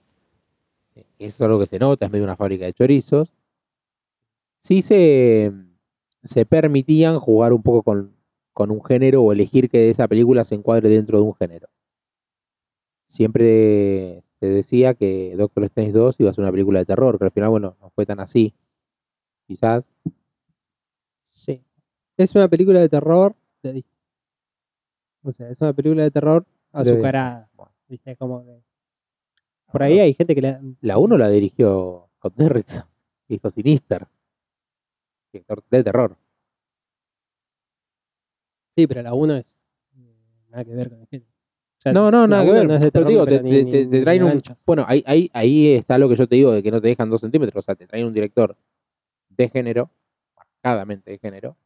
eso es algo que se nota, es medio una fábrica de chorizos, sí se, se permitían jugar un poco con, con un género o elegir que esa película se encuadre dentro de un género. Siempre se decía que Doctor Strange 2 iba a ser una película de terror, pero al final, bueno, no fue tan así. Quizás. Sí. Es una película de terror de. O sea, es una película de terror azucarada. ¿Viste? Como que- Por ahí hay gente que le. La 1 la dirigió Scott Derrickson, hizo Sinister. Director de terror. Sí, pero la 1 es. eh, Nada que ver con el género. O sea, No, no, nada que ver. No es de pero terror, digo, te, ni- te- te- te traen un. ganchos. Bueno, ahí, ahí, ahí está lo que yo te digo de que no te dejan dos centímetros. O sea, te traen un director de género, marcadamente de género,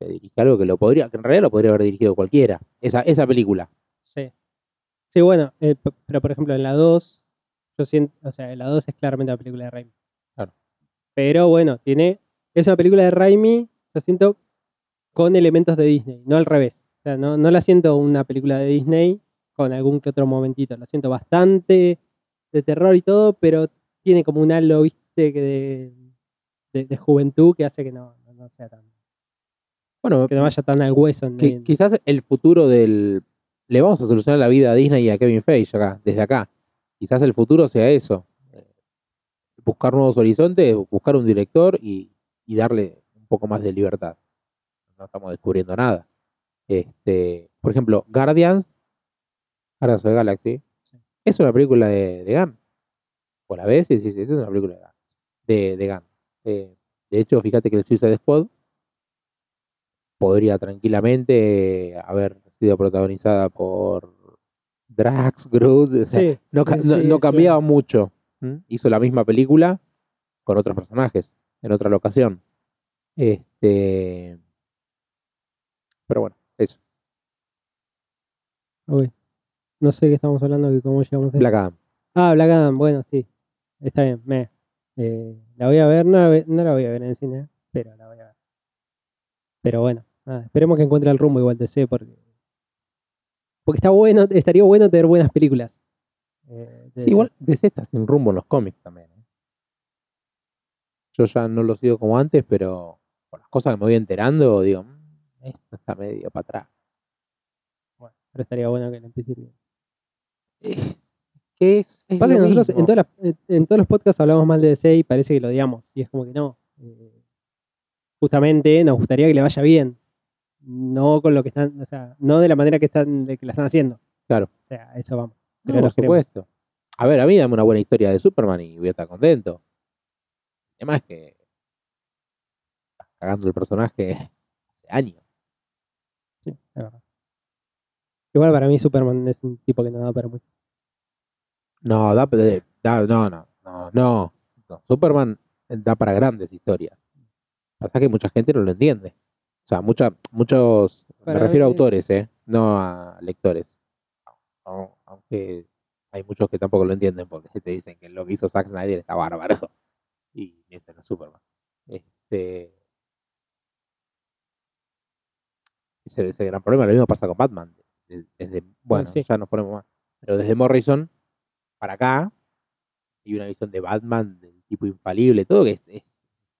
que dirige algo que lo podría, que en realidad lo podría haber dirigido cualquiera. Esa, esa película. Sí. Sí, bueno, eh, pero por ejemplo en la 2, yo siento, o sea, en la 2 es claramente una película de Raimi. Claro. Pero bueno, tiene, es una película de Raimi, yo siento, con elementos de Disney, no al revés. O sea, no, no la siento una película de Disney con algún que otro momentito, la siento bastante de terror y todo, pero tiene como un halo, viste, que de, de, de juventud que hace que no, no, sea tan, Bueno, que no vaya tan al hueso. que en- quizás el futuro del. Le vamos a solucionar la vida a Disney y a Kevin Feige acá, desde acá. quizás el futuro sea eso. eh, Buscar nuevos horizontes, buscar un director y, y darle un poco más de libertad. No estamos descubriendo nada. Este, por ejemplo, Guardians, Guardians of the Galaxy, Sí. es una película de, de Gunn. Por la vez, sí, sí, sí, es una película de Gunn. De, de Gunn. Eh, de hecho, fíjate que el Suicide Squad podría tranquilamente haber sido protagonizada por Drax, Groot, o sea, Sí, no, sí, no- cambiaba mucho. ¿m? Hizo la misma película con otros personajes, en otra locación. Este. Pero bueno, eso. Ok. No sé de qué estamos hablando, que cómo llegamos a Black Adam. Ah, Black Adam, bueno, sí. Está bien, me. Eh, la voy a ver, no la, ve- no la voy a ver en el cine, pero la voy a ver. Pero bueno, nada, esperemos que encuentre el rumbo igual de C, porque. Porque está bueno, estaría bueno tener buenas películas. eh, Sí, igual DC está sin rumbo en los cómics también. ¿eh? Yo ya no lo sigo como antes, pero por las cosas que me voy enterando, digo, "Mm, esto está medio para atrás. Bueno, pero estaría bueno que le empiece bien. Eh, ¿Qué es? es Pasa que nosotros en, todas las- en- todos los podcasts hablamos mal de DC y parece que lo odiamos. Y es como que no. Eh, justamente nos gustaría que le vaya bien. No con lo que están, o sea, no de la manera que están, de que la están haciendo. Claro. O sea, eso vamos. No, Pero por los queremos. supuesto. A ver, a mí dame una buena historia de Superman y voy a estar contento. Además que estás cagando el personaje hace años. Sí, es verdad. Igual para mí Superman es un tipo que no da para mucho. No, da, da- no, no, no, no, no. Superman da para grandes historias. Pasa que mucha gente no lo entiende. O sea, mucha, muchos, me refiero a autores, ¿eh? No a lectores. Au- Aunque hay muchos que tampoco lo entienden porque te dicen que lo que hizo Zack Snyder está bárbaro. Y ese no es Superman. Este... Ese, gran problema. Lo mismo pasa con Batman. Desde, bueno, sí. ya nos ponemos más. Pero desde Morrison para acá hay una visión de Batman del tipo infalible, todo que es, es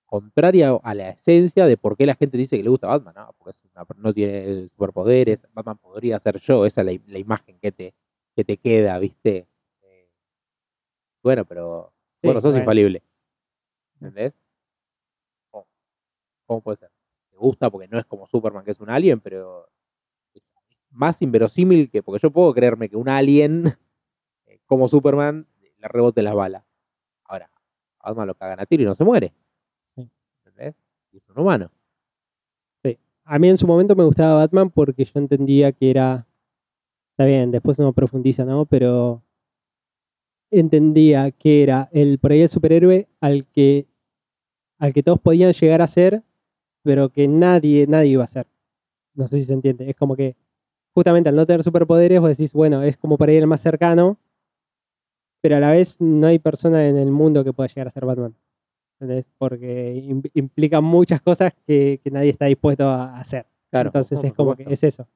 contraria a la esencia de por qué la gente dice que le gusta Batman, ¿no? Porque es una- no tiene superpoderes, Batman podría ser yo, esa es la, la imagen que te, que te queda, ¿viste? Eh, bueno, pero Sí, bueno, sos bueno. infalible. ¿Entendés? ¿Cómo? ¿Cómo puede ser? Gusta porque no es como Superman, que es un alien, pero es más inverosímil que. Porque yo puedo creerme que un alien, eh, como Superman, le rebote las balas. Ahora, Batman lo cagan a tiro y no se muere. Sí. ¿Entendés? Y es un humano. A mí en su momento me gustaba Batman porque yo entendía que era. Está bien, después uno profundiza, ¿no? Pero entendía que era el por ahí el superhéroe al que al que todos podían llegar a ser, pero que nadie, nadie iba a ser. No sé si se entiende. Es como que justamente al no tener superpoderes, vos decís, bueno, es como por ahí el más cercano, pero a la vez no hay persona en el mundo que pueda llegar a ser Batman. ¿Entendés? Porque im- implica muchas cosas que, que nadie está dispuesto a hacer. Claro. Entonces es como que es eso.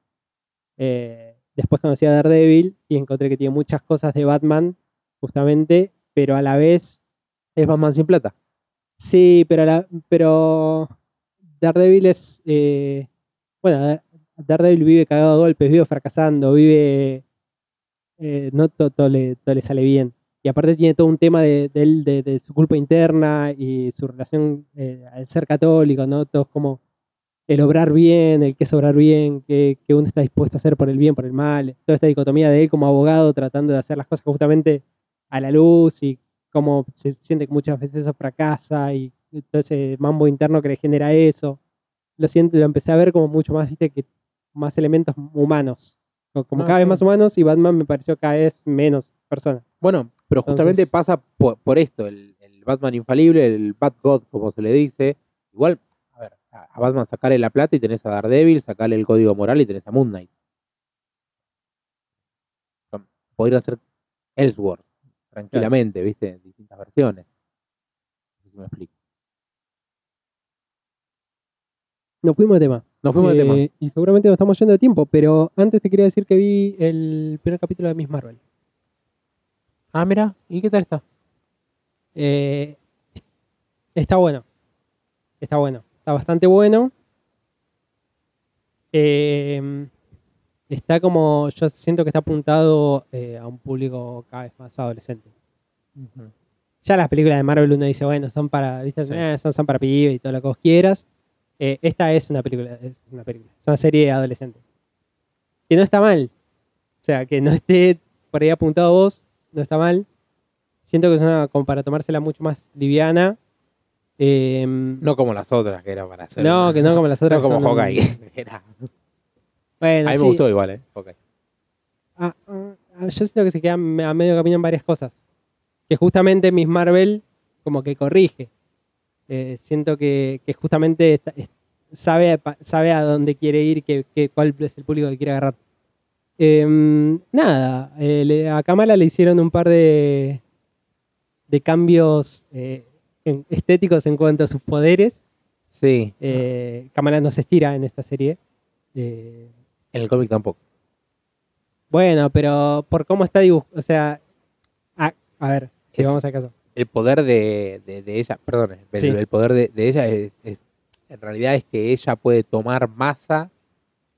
Eh, después conocí a Daredevil y encontré que tiene muchas cosas de Batman, justamente, pero a la vez, Es Batman sin plata. sí, pero, a la- pero Daredevil es, eh, bueno, Da- Daredevil vive cagado a golpes, vive fracasando, vive, eh, no to- todo, le, todo le sale bien. Y aparte tiene todo un tema de, de de- su culpa interna y su relación eh, al ser católico, ¿no? Todo como el obrar bien, el que es obrar bien, que, que uno está dispuesto a hacer por el bien, por el mal, toda esta dicotomía de él como abogado tratando de hacer las cosas justamente a la luz y cómo se siente que muchas veces eso fracasa y todo ese mambo interno que le genera eso. Lo siento, lo empecé a ver como mucho más, viste, que más elementos humanos. Co- Como No, cada vez más humanos y Batman me pareció cada vez menos persona. Bueno, pero justamente Entonces- pasa por, por esto, el, el Batman infalible, el Bat God, como se le dice. Igual, a ver, a Batman sacarle la plata y tenés a Daredevil, sacarle el código moral y tenés a Moon Knight. Podrían ser Ellsworth, tranquilamente, ¿viste? Distintas versiones. No sé si me explico. Nos fuimos de tema. Nos fuimos de tema. Eh, Y seguramente nos estamos yendo de tiempo, pero antes te quería decir que vi el primer capítulo de Miss Marvel. Ah, mira, ¿y qué tal está? Eh, está bueno. Está bueno. Está bastante bueno. Eh, está como, yo siento que está apuntado eh, a un público cada vez más adolescente. Ya las películas de Marvel uno dice, bueno, son para, ¿viste? Sí. Eh, son, son para pibes y todo lo que vos quieras. Eh, esta es una película, es una película, es una serie adolescente. Que no está mal. O sea, que no esté por ahí apuntado a vos, no está mal. Siento que es una como para tomársela mucho más liviana. Eh, No como las otras que era para hacer. no, una- que no como las otras. No como Hawkeye. Era- Bueno, A mí sí. me gustó igual, ¿eh? Hawkeye. Ah, ah, yo siento que se queda a medio camino en varias cosas. Que justamente Miss Marvel como que corrige. Eh, siento que, que justamente está- sabe, sabe a dónde quiere ir, que, que- cuál es el público que quiere agarrar. Em, nada, eh, le- a Kamala le hicieron un par de, de cambios eh, en- estéticos en cuanto a sus poderes. Sí. Kamala no se estira en esta serie. En el cómic tampoco. Bueno, pero por cómo está dibujado, o sea, a, a ver, si Es- vamos a caso. El poder de, de- de ella, perdón, el, Sí. el poder de, de ella es, es- en realidad es que ella puede tomar masa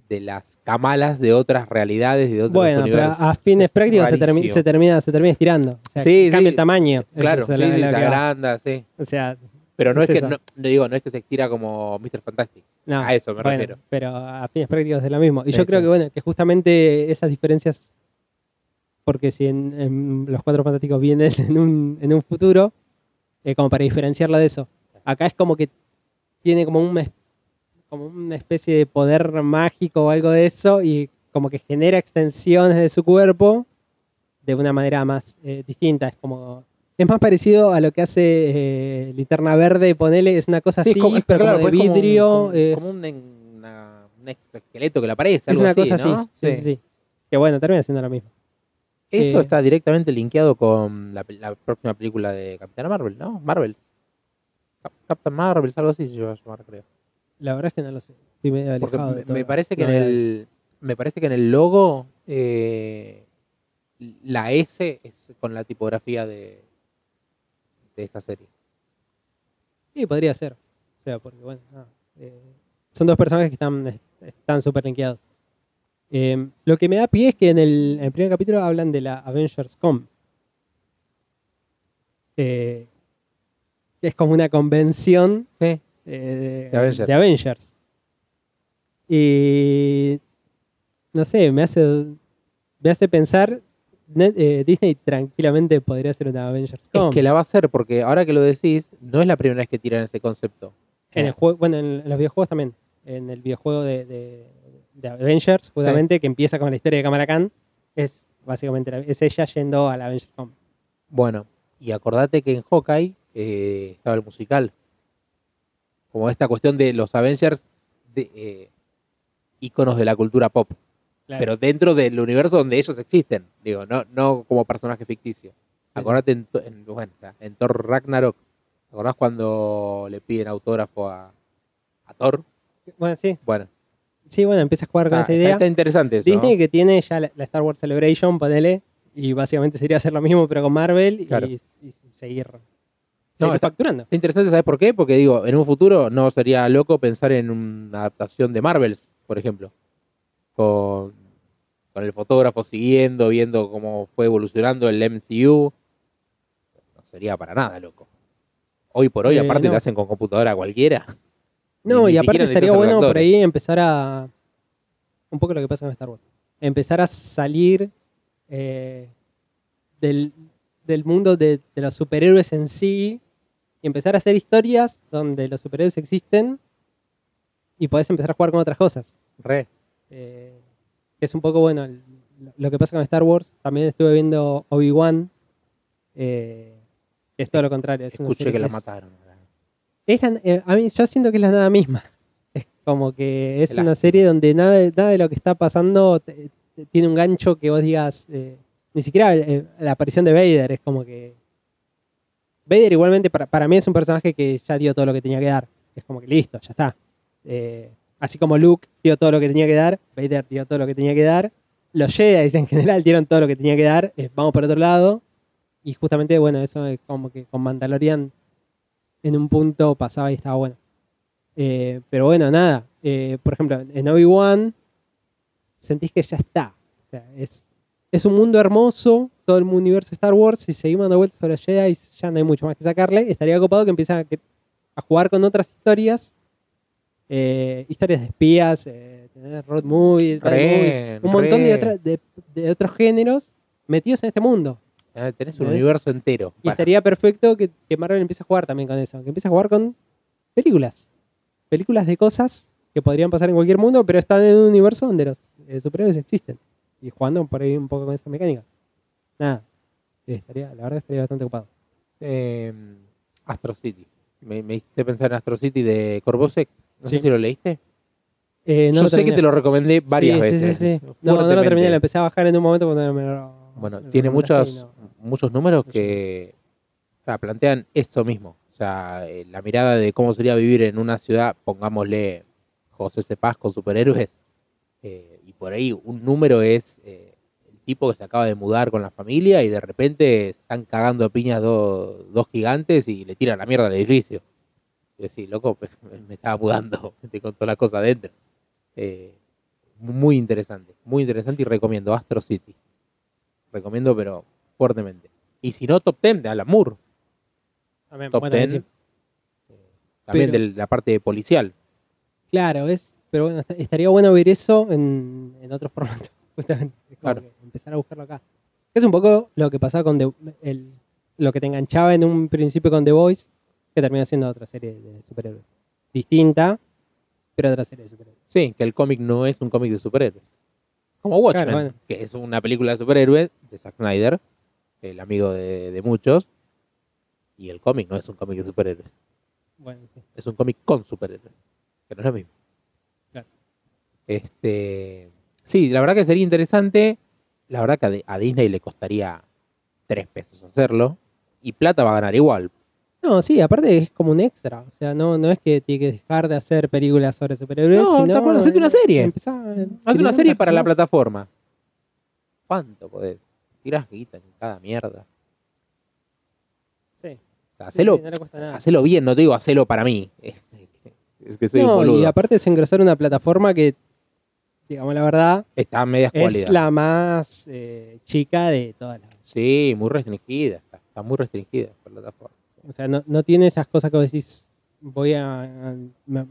de las camalas de otras realidades, de otros Bueno, pero universos. a fines Es prácticos se, termi- se termina, se termina estirando. O sea, Sí, cambia sí. el tamaño. Claro, es sí, sí, lo se agranda, sí. O sea, Pero no Es es, que no, no digo, no es que se estira como Mr. Fantastic. no. A eso me bueno, refiero. Pero a fines prácticos es lo mismo. Y yo creo que, bueno, que justamente esas diferencias, porque si en, en los cuatro fantásticos vienen en un, en un futuro, eh, como para diferenciarlo de eso. Acá es como que tiene como un es- como una especie de poder mágico o algo de eso y como que genera extensiones de su cuerpo de una manera más eh, distinta. Es como es más parecido a lo que hace eh, Linterna Verde, ponele, es una cosa Sí, así, es como- es- pero claro, como de es como un- vidrio. como, es, como un, una- un exoesqueleto que le aparece. es algo una así, cosa así. ¿no? Sí, sí, sí. Que bueno, termina siendo lo mismo. Eso Eh, está directamente linkeado con la, próxima película de Capitana Marvel, ¿no? Marvel. Cap- Captain Marvel, algo así se va a llamar, creo. La verdad es que no lo sé. Estoy medio alejado de me, parece que en el me parece que en el logo eh, la S es con la tipografía de, de esta serie. Sí, podría ser. O sea, porque bueno, eh, son dos personajes que están están súper linkeados. Eh, lo que me da pie es que en el, en el primer capítulo hablan de la Avengers Com. Eh, que es como una convención Sí. eh, De Avengers. de Avengers. Y no sé, me hace me hace pensar eh, Disney tranquilamente podría hacer una Avengers Com. Es que la va a hacer porque ahora que lo decís, no es la primera vez que tiran ese concepto. En el juego, bueno, en, en los videojuegos también. En el videojuego de, de- de Avengers, justamente, que empieza con la historia de Kamala Khan, es básicamente la- es ella yendo a la Avengers Com. Bueno, y acordate que en Hawkeye eh, estaba el musical. Como esta cuestión de los Avengers, de, eh, íconos de la cultura pop. Claro. Pero dentro del universo donde ellos existen. Digo, no, no como personaje ficticio. Acordate en, bueno, en Thor Ragnarok. ¿Te acordás cuando le piden autógrafo a, a Thor? Bueno, sí. Bueno, Sí, bueno, empieza a jugar con está, esa idea. está interesante eso. Disney que tiene ya la, la Star Wars Celebration, ponele, y básicamente sería hacer lo mismo, pero con Marvel y, seguir, No, seguir está- facturando. Está interesante, ¿sabes por qué? Porque digo, en un futuro no sería loco pensar en una adaptación de Marvels, por ejemplo. Con, con el fotógrafo siguiendo, viendo cómo fue evolucionando el MCU. No sería para nada loco. Hoy por hoy, Eh, aparte, no. te hacen con computadora cualquiera. No, y aparte estaría bueno por ahí empezar a. Un poco lo que pasa con Star Wars. Empezar a salir eh, del, del mundo de, de los superhéroes en sí y empezar a hacer historias donde los superhéroes existen y podés empezar a jugar con otras cosas. Re. Eh, que es un poco bueno el- lo que pasa con Star Wars. También estuve viendo Obi-Wan, eh, es todo lo contrario. es una Escuché serie que la mataron. Es la- eh, a mí, yo siento que es la nada misma. Es como que es una serie donde nada, nada de lo que está pasando te- te- tiene un gancho que vos digas. eh, ni siquiera eh, la aparición de Vader es como que. Vader, igualmente, para, para mí es un personaje que ya dio todo lo que tenía que dar. Es como que listo, ya está. Eh, así como Luke dio todo lo que tenía que dar, Vader dio todo lo que tenía que dar. Los Jedi en general dieron todo lo que tenía que dar. vamos por otro lado. Y justamente, bueno, eso es como que con Mandalorian en un punto pasaba y estaba bueno. Eh, pero bueno, nada. eh, por ejemplo, en Obi-Wan sentís que ya está. O sea, es, es un mundo hermoso, todo el universo de Star Wars, si seguimos dando vueltas sobre Jedi, ya no hay mucho más que sacarle. Estaría ocupado que empiezan a, a jugar con otras historias, eh, historias de espías, eh, road movie, movies, un montón de, otra- de, de otros géneros metidos en este mundo. Eh, Tenés un ¿Ves? universo entero. Y Bueno, estaría perfecto que, que Marvel empiece a jugar también con eso, que empiece a jugar con películas. Películas de cosas que podrían pasar en cualquier mundo, pero están en un universo donde los eh, superhéroes existen. Y jugando por ahí un poco con esa mecánica. Nada. Sí, estaría, la verdad estaría bastante ocupado. eh, Astro City. Me, me hiciste pensar en Astro City de Corbosek. No Sí. sé si lo leíste. Eh, no Yo lo sé que te lo recomendé varias Sí, veces. Sí, sí, No, no lo terminé, lo empecé a bajar en un momento cuando me lo. Bueno, tiene muchos, no. muchos números que o sea, plantean esto mismo. O sea, eh, la mirada de cómo sería vivir en una ciudad, pongámosle José Cepaz con superhéroes. eh, y por ahí un número es eh, el tipo que se acaba de mudar con la familia y de repente están cagando a piñas do- dos gigantes y le tiran la mierda al edificio. Y decís, loco, pues, me estaba mudando te con toda la cosa adentro. Muy interesante, muy interesante y recomiendo Astro City. Recomiendo, pero fuertemente. Y si no, Top 10 de Alan Moore. También, Top bueno, 10. sí. eh, también Pero- de la parte policial. Claro, es. Pero bueno, est- estaría bueno ver eso en, en otro formato. Justamente. Claro. empezar a buscarlo acá. Es un poco lo que pasaba con The- el, lo que te enganchaba en un principio con The Voice, que termina siendo otra serie de superhéroes. Distinta, pero otra serie de superhéroes. Sí, que el cómic no es un cómic de superhéroes. Como Watchmen, Claro, bueno. que es una película de superhéroes de Zack Snyder, el amigo de, de muchos. Y el cómic no es un cómic de superhéroes. Bueno, sí. Es un cómic con superhéroes. Que no es lo mismo. Claro. Este. Sí, la verdad que sería interesante. La verdad que a Disney le costaría tres pesos hacerlo. Y plata va a ganar igual. No, sí, aparte es como un extra. O sea, no, no es que tiene que dejar de hacer películas sobre superhéroes. No, sino, bueno, hacete una serie. empezá a Haz generar una serie para la plataforma. ¿Cuánto podés? Tirás guita en cada mierda. Sí. Hacelo, Sí, no le cuesta nada. hacelo bien, no te digo hacelo para mí. Es que soy No, y aparte es engrosar una plataforma que, digamos la verdad, Está a medias es la más eh, chica de todas las. Sí, muy restringida. Está, está muy restringida la plataforma. O sea, no, no tiene esas cosas que vos decís, voy a, o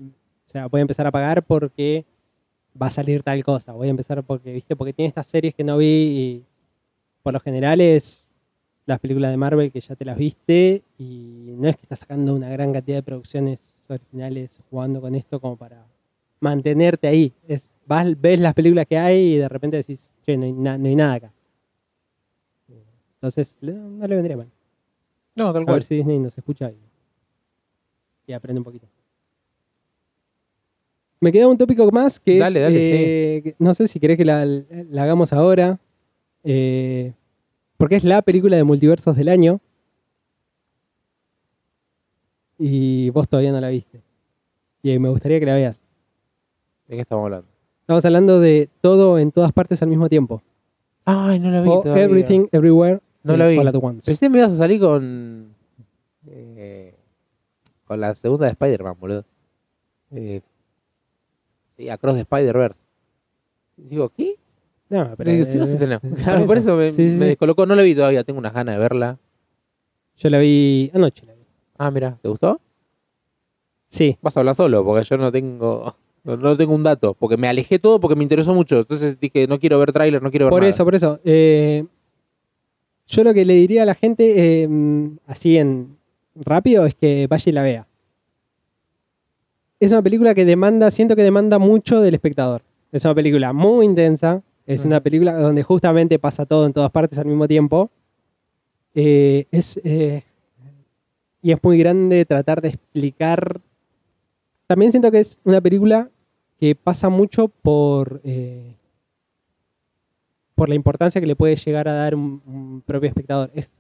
sea, voy a empezar a pagar porque va a salir tal cosa. Voy a empezar porque, viste, porque tiene estas series que no vi y por lo general es las películas de Marvel que ya te las viste y no es que estás sacando una gran cantidad de producciones originales jugando con esto como para mantenerte ahí. Es, vas, ves las películas que hay y de repente decís, che, no hay, na- no hay nada acá. Entonces, no le vendría mal. No, tal A ver si Disney nos escucha y, y aprende un poquito. Me queda un tópico más que Dale, es, dale, eh, que no sé si querés que la, la hagamos ahora, eh, porque es la película de multiversos del año y vos todavía no la viste. Y me gustaría que la veas. ¿De qué estamos hablando? Estamos hablando de todo en todas partes al mismo tiempo. Ay, no la vi. O todavía. Everything, Everywhere, No la vi. All at Once. Pensé que me ibas a salir con. eh, con la segunda de Spider-Man, boludo. Eh, sí, Across the Spider-Verse. Digo, ¿qué? No, pero no Claro, por eso me, Sí, sí, me sí. descolocó. No la vi todavía, tengo unas ganas de verla. Yo la vi anoche. La vi. Ah, mira, ¿te gustó? Sí, Vas a hablar solo, porque yo no tengo. No, no tengo un dato, porque me alejé todo porque me interesó mucho. Entonces dije, no quiero ver tráiler, no quiero ver por nada. eso, por eso. Eh, yo lo que le diría a la gente, eh, así en rápido, es que vaya y la vea. Es una película que demanda, siento que demanda mucho del espectador. Es una película muy intensa, es una película donde justamente pasa todo en todas partes al mismo tiempo. Eh, es, eh, y es muy grande tratar de explicar. También siento que es una película que pasa mucho por, eh, por la importancia que le puede llegar a dar un, un propio espectador. Es-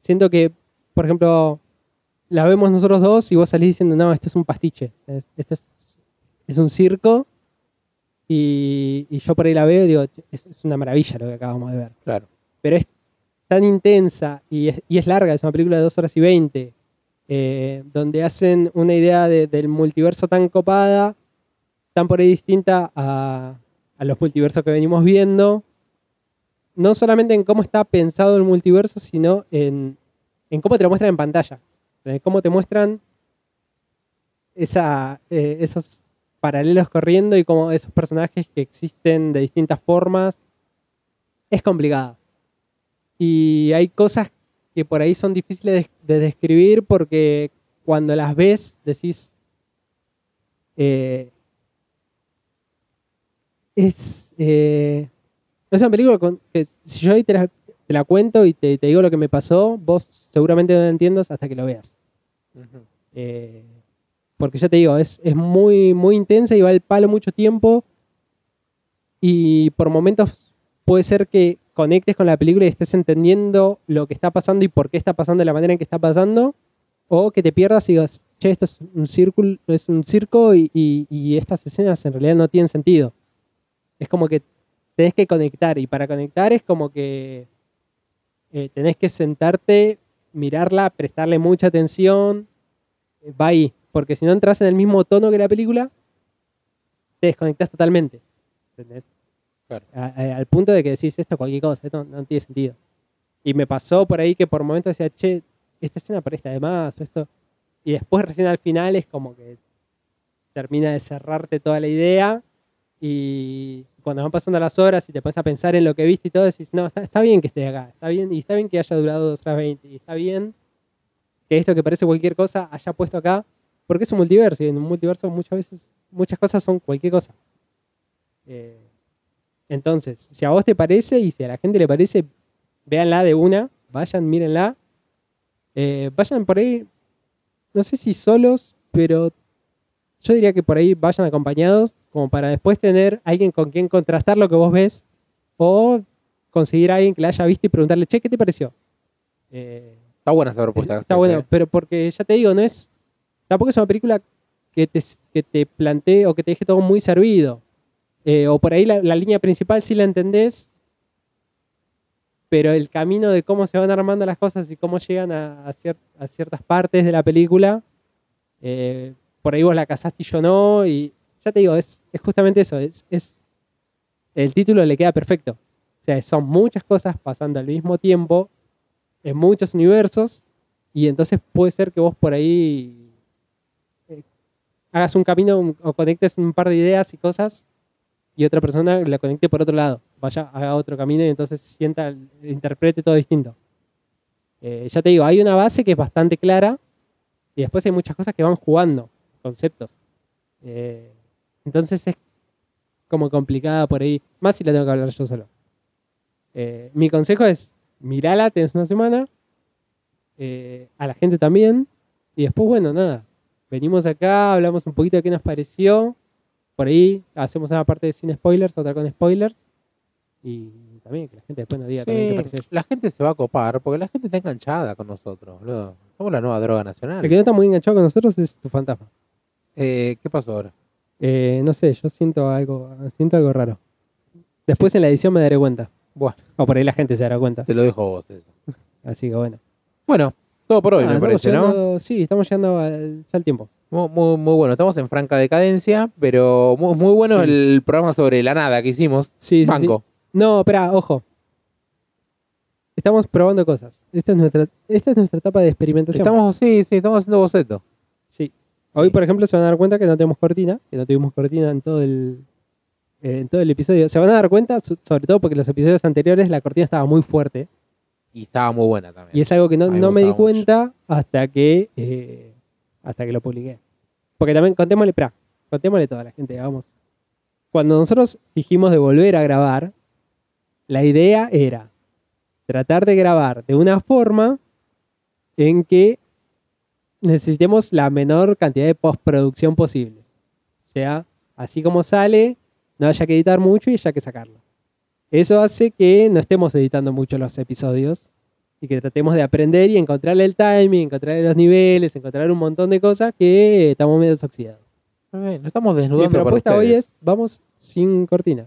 siento que, por ejemplo, la vemos nosotros dos y vos salís diciendo, no, esto es un pastiche, es- esto es, es un circo. Y, y yo por ahí la veo y digo, es, es una maravilla lo que acabamos de ver. Claro. Pero es tan intensa y es, y es larga, es una película de 2 horas y 20, eh, donde hacen una idea de- del multiverso tan copada, tan por ahí distinta a, a los multiversos que venimos viendo. No solamente en cómo está pensado el multiverso, sino en, en cómo te lo muestran en pantalla. En cómo te muestran esa, eh, esos paralelos corriendo y cómo esos personajes que existen de distintas formas. Es complicado. Y hay cosas que por ahí son difíciles de, de describir porque cuando las ves decís, eh, es, eh, es una película con- que si yo ahí te la, te la cuento y te, te digo lo que me pasó, vos seguramente no lo entiendas hasta que lo veas. Eh, porque ya te digo, es, es muy, muy intensa y va al palo mucho tiempo. Y por momentos puede ser que conectes con la película y estés entendiendo lo que está pasando y por qué está pasando de la manera en que está pasando. O que te pierdas y digas, che, esto es un círculo, es un circo y, y- y estas escenas en realidad no tienen sentido. Es como que tenés que conectar. Y para conectar es como que eh, tenés que sentarte, mirarla, prestarle mucha atención. eh, Va ahí. Porque si no entras en el mismo tono que la película, te desconectas totalmente. ¿Entendés? Claro. A- a- al punto de que decís esto cualquier cosa, esto no, tiene sentido. Y me pasó por ahí que por momentos decía, che, esta escena parece de más, o esto. Y después recién al final es como que termina de cerrarte toda la idea y cuando van pasando las horas y te pones a pensar en lo que viste y todo, decís, no, está, bien que esté acá, está bien, y está bien que haya durado 2 horas 20, y está bien que esto que parece cualquier cosa haya puesto acá, porque es un multiverso, y en un multiverso muchas veces, muchas cosas son cualquier cosa. Eh, entonces, si a vos te parece y si a la gente le parece, véanla de una, vayan, mírenla. Eh, vayan por ahí, no sé si solos, pero yo diría que por ahí vayan acompañados, como para después tener alguien con quien contrastar lo que vos ves, o conseguir a alguien que la haya visto y preguntarle, che, ¿qué te pareció? Eh, Está buena esa propuesta. Está sí. pero porque ya te digo, no es. Tampoco es una película que te, que te plantee o que te deje todo muy servido. Eh, o por ahí la, la línea principal sí la entendés, pero el camino de cómo se van armando las cosas y cómo llegan a, a cier- a ciertas partes de la película, eh, por ahí vos la casaste y yo no. Y ya te digo, es, es justamente eso. Es, el título le queda perfecto. O sea, son muchas cosas pasando al mismo tiempo en muchos universos y entonces puede ser que vos por ahí eh, hagas un camino o conectes un par de ideas y cosas y otra persona la conecte por otro lado, vaya, haga otro camino y entonces sienta, interprete todo distinto. Eh, ya te digo, hay una base que es bastante clara y después hay muchas cosas que van jugando, conceptos. Eh, entonces es como complicada por ahí, más si la tengo que hablar yo solo. Eh, mi consejo es, mirala, tenés una semana, eh, a la gente también, y después, bueno, nada, venimos acá, hablamos un poquito de qué nos pareció, por ahí hacemos una parte de sin spoilers, otra con spoilers, y también que la gente después nos diga también qué Sí, pareció. la gente se va a copar porque la gente está enganchada con nosotros, boludo. Somos la nueva droga nacional. El que no está muy enganchado con nosotros es tu fantasma. Eh, ¿Qué pasó ahora? Eh, no sé, yo siento algo, siento algo raro. Después en la edición me daré cuenta. Bueno, O por ahí la gente se dará cuenta. te lo dejo a vos eso. Así que bueno. Bueno, todo por hoy Ah, me parece, ¿no? Sí, estamos llegando al, ya al tiempo. Muy, muy, muy bueno. Estamos en franca decadencia, pero muy, muy bueno Sí. el programa sobre la nada que hicimos. Sí, sí, sí. Banco. No, espera, ojo. Estamos probando cosas. Esta es nuestra, esta es nuestra etapa de experimentación. Estamos, sí, sí, estamos haciendo boceto. Sí. Hoy, por ejemplo, se van a dar cuenta que no tenemos cortina, que no tuvimos cortina en todo el, eh, en todo el episodio. Se van a dar cuenta, so- sobre todo porque los episodios anteriores la cortina estaba muy fuerte. Y estaba muy buena también. Y es algo que no, me no me di mucho. cuenta hasta que eh, hasta que lo publiqué. Porque también contémosle, espera, contémosle toda la gente, vamos. Cuando nosotros dijimos de volver a grabar, la idea era tratar de grabar de una forma en que necesitemos la menor cantidad de postproducción posible. O sea, así como sale, no haya que editar mucho y haya que sacarlo. Eso hace que no estemos editando mucho los episodios y que tratemos de aprender y encontrarle el timing, encontrarle los niveles, encontrar un montón de cosas que estamos medio oxidados. Nos estamos Mi desnudando para propuesta hoy ustedes. es, vamos sin cortina.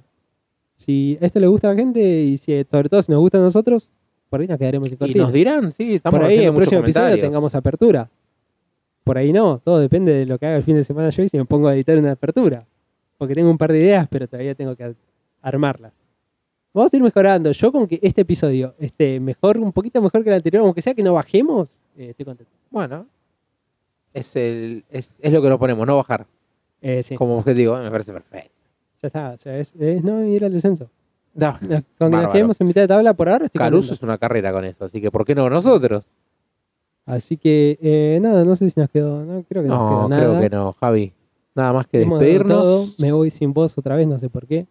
Si esto le gusta a la gente y si, sobre todo si nos gusta a nosotros, por ahí nos quedaremos sin Y cortina. nos dirán, sí, estamos por ahí en el próximo episodio tengamos apertura. Por ahí no, todo depende de lo que haga el fin de semana yo y si me pongo a editar una apertura. Porque tengo un par de ideas, pero todavía tengo que armarlas. Vamos a ir mejorando. Yo con que este episodio esté mejor, un poquito mejor que el anterior, aunque sea que no bajemos, eh, estoy contento. Bueno, es, el, es, es lo que nos ponemos, no bajar. Eh, sí, Como objetivo, me parece perfecto. ya está. O sea, es, es no ir al descenso. No, Con que nos quedemos en mitad de tabla por ahora, estoy Caruso es contento. una carrera con eso, así que ¿por qué no nosotros? Así que, eh, nada, no sé si nos quedó. No, creo que no, nos No, quedó creo nada. que no, Javi. Nada más que Hemos despedirnos. todo. Me voy sin voz otra vez, no sé por qué.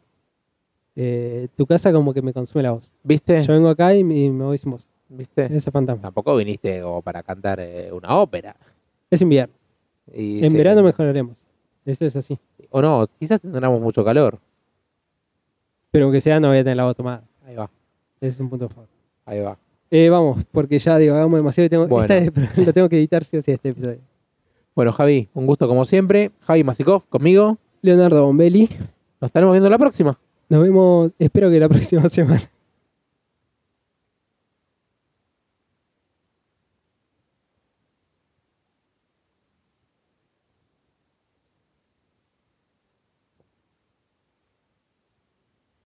Eh, tu casa como que me consume la voz. ¿Viste? Yo vengo acá y me, voy sin voz. ¿Viste? Ese fantasma. Tampoco viniste como para cantar eh, una ópera. Es invierno. Y En verano mejoraremos. Eso es así. O no, quizás tendremos mucho calor. Pero aunque sea, no voy a tener la voz tomada. Ahí va, Ese es un punto a favor. ahí va. Eh, vamos, porque ya digo, hagamos demasiado y tengo, Bueno. esta es- lo tengo que editar sí o sí este episodio. Bueno, Javi, un gusto como siempre. Javi Masikov conmigo. Leonardo Bombelli. Nos estaremos viendo la próxima. Nos vemos, espero que la próxima semana.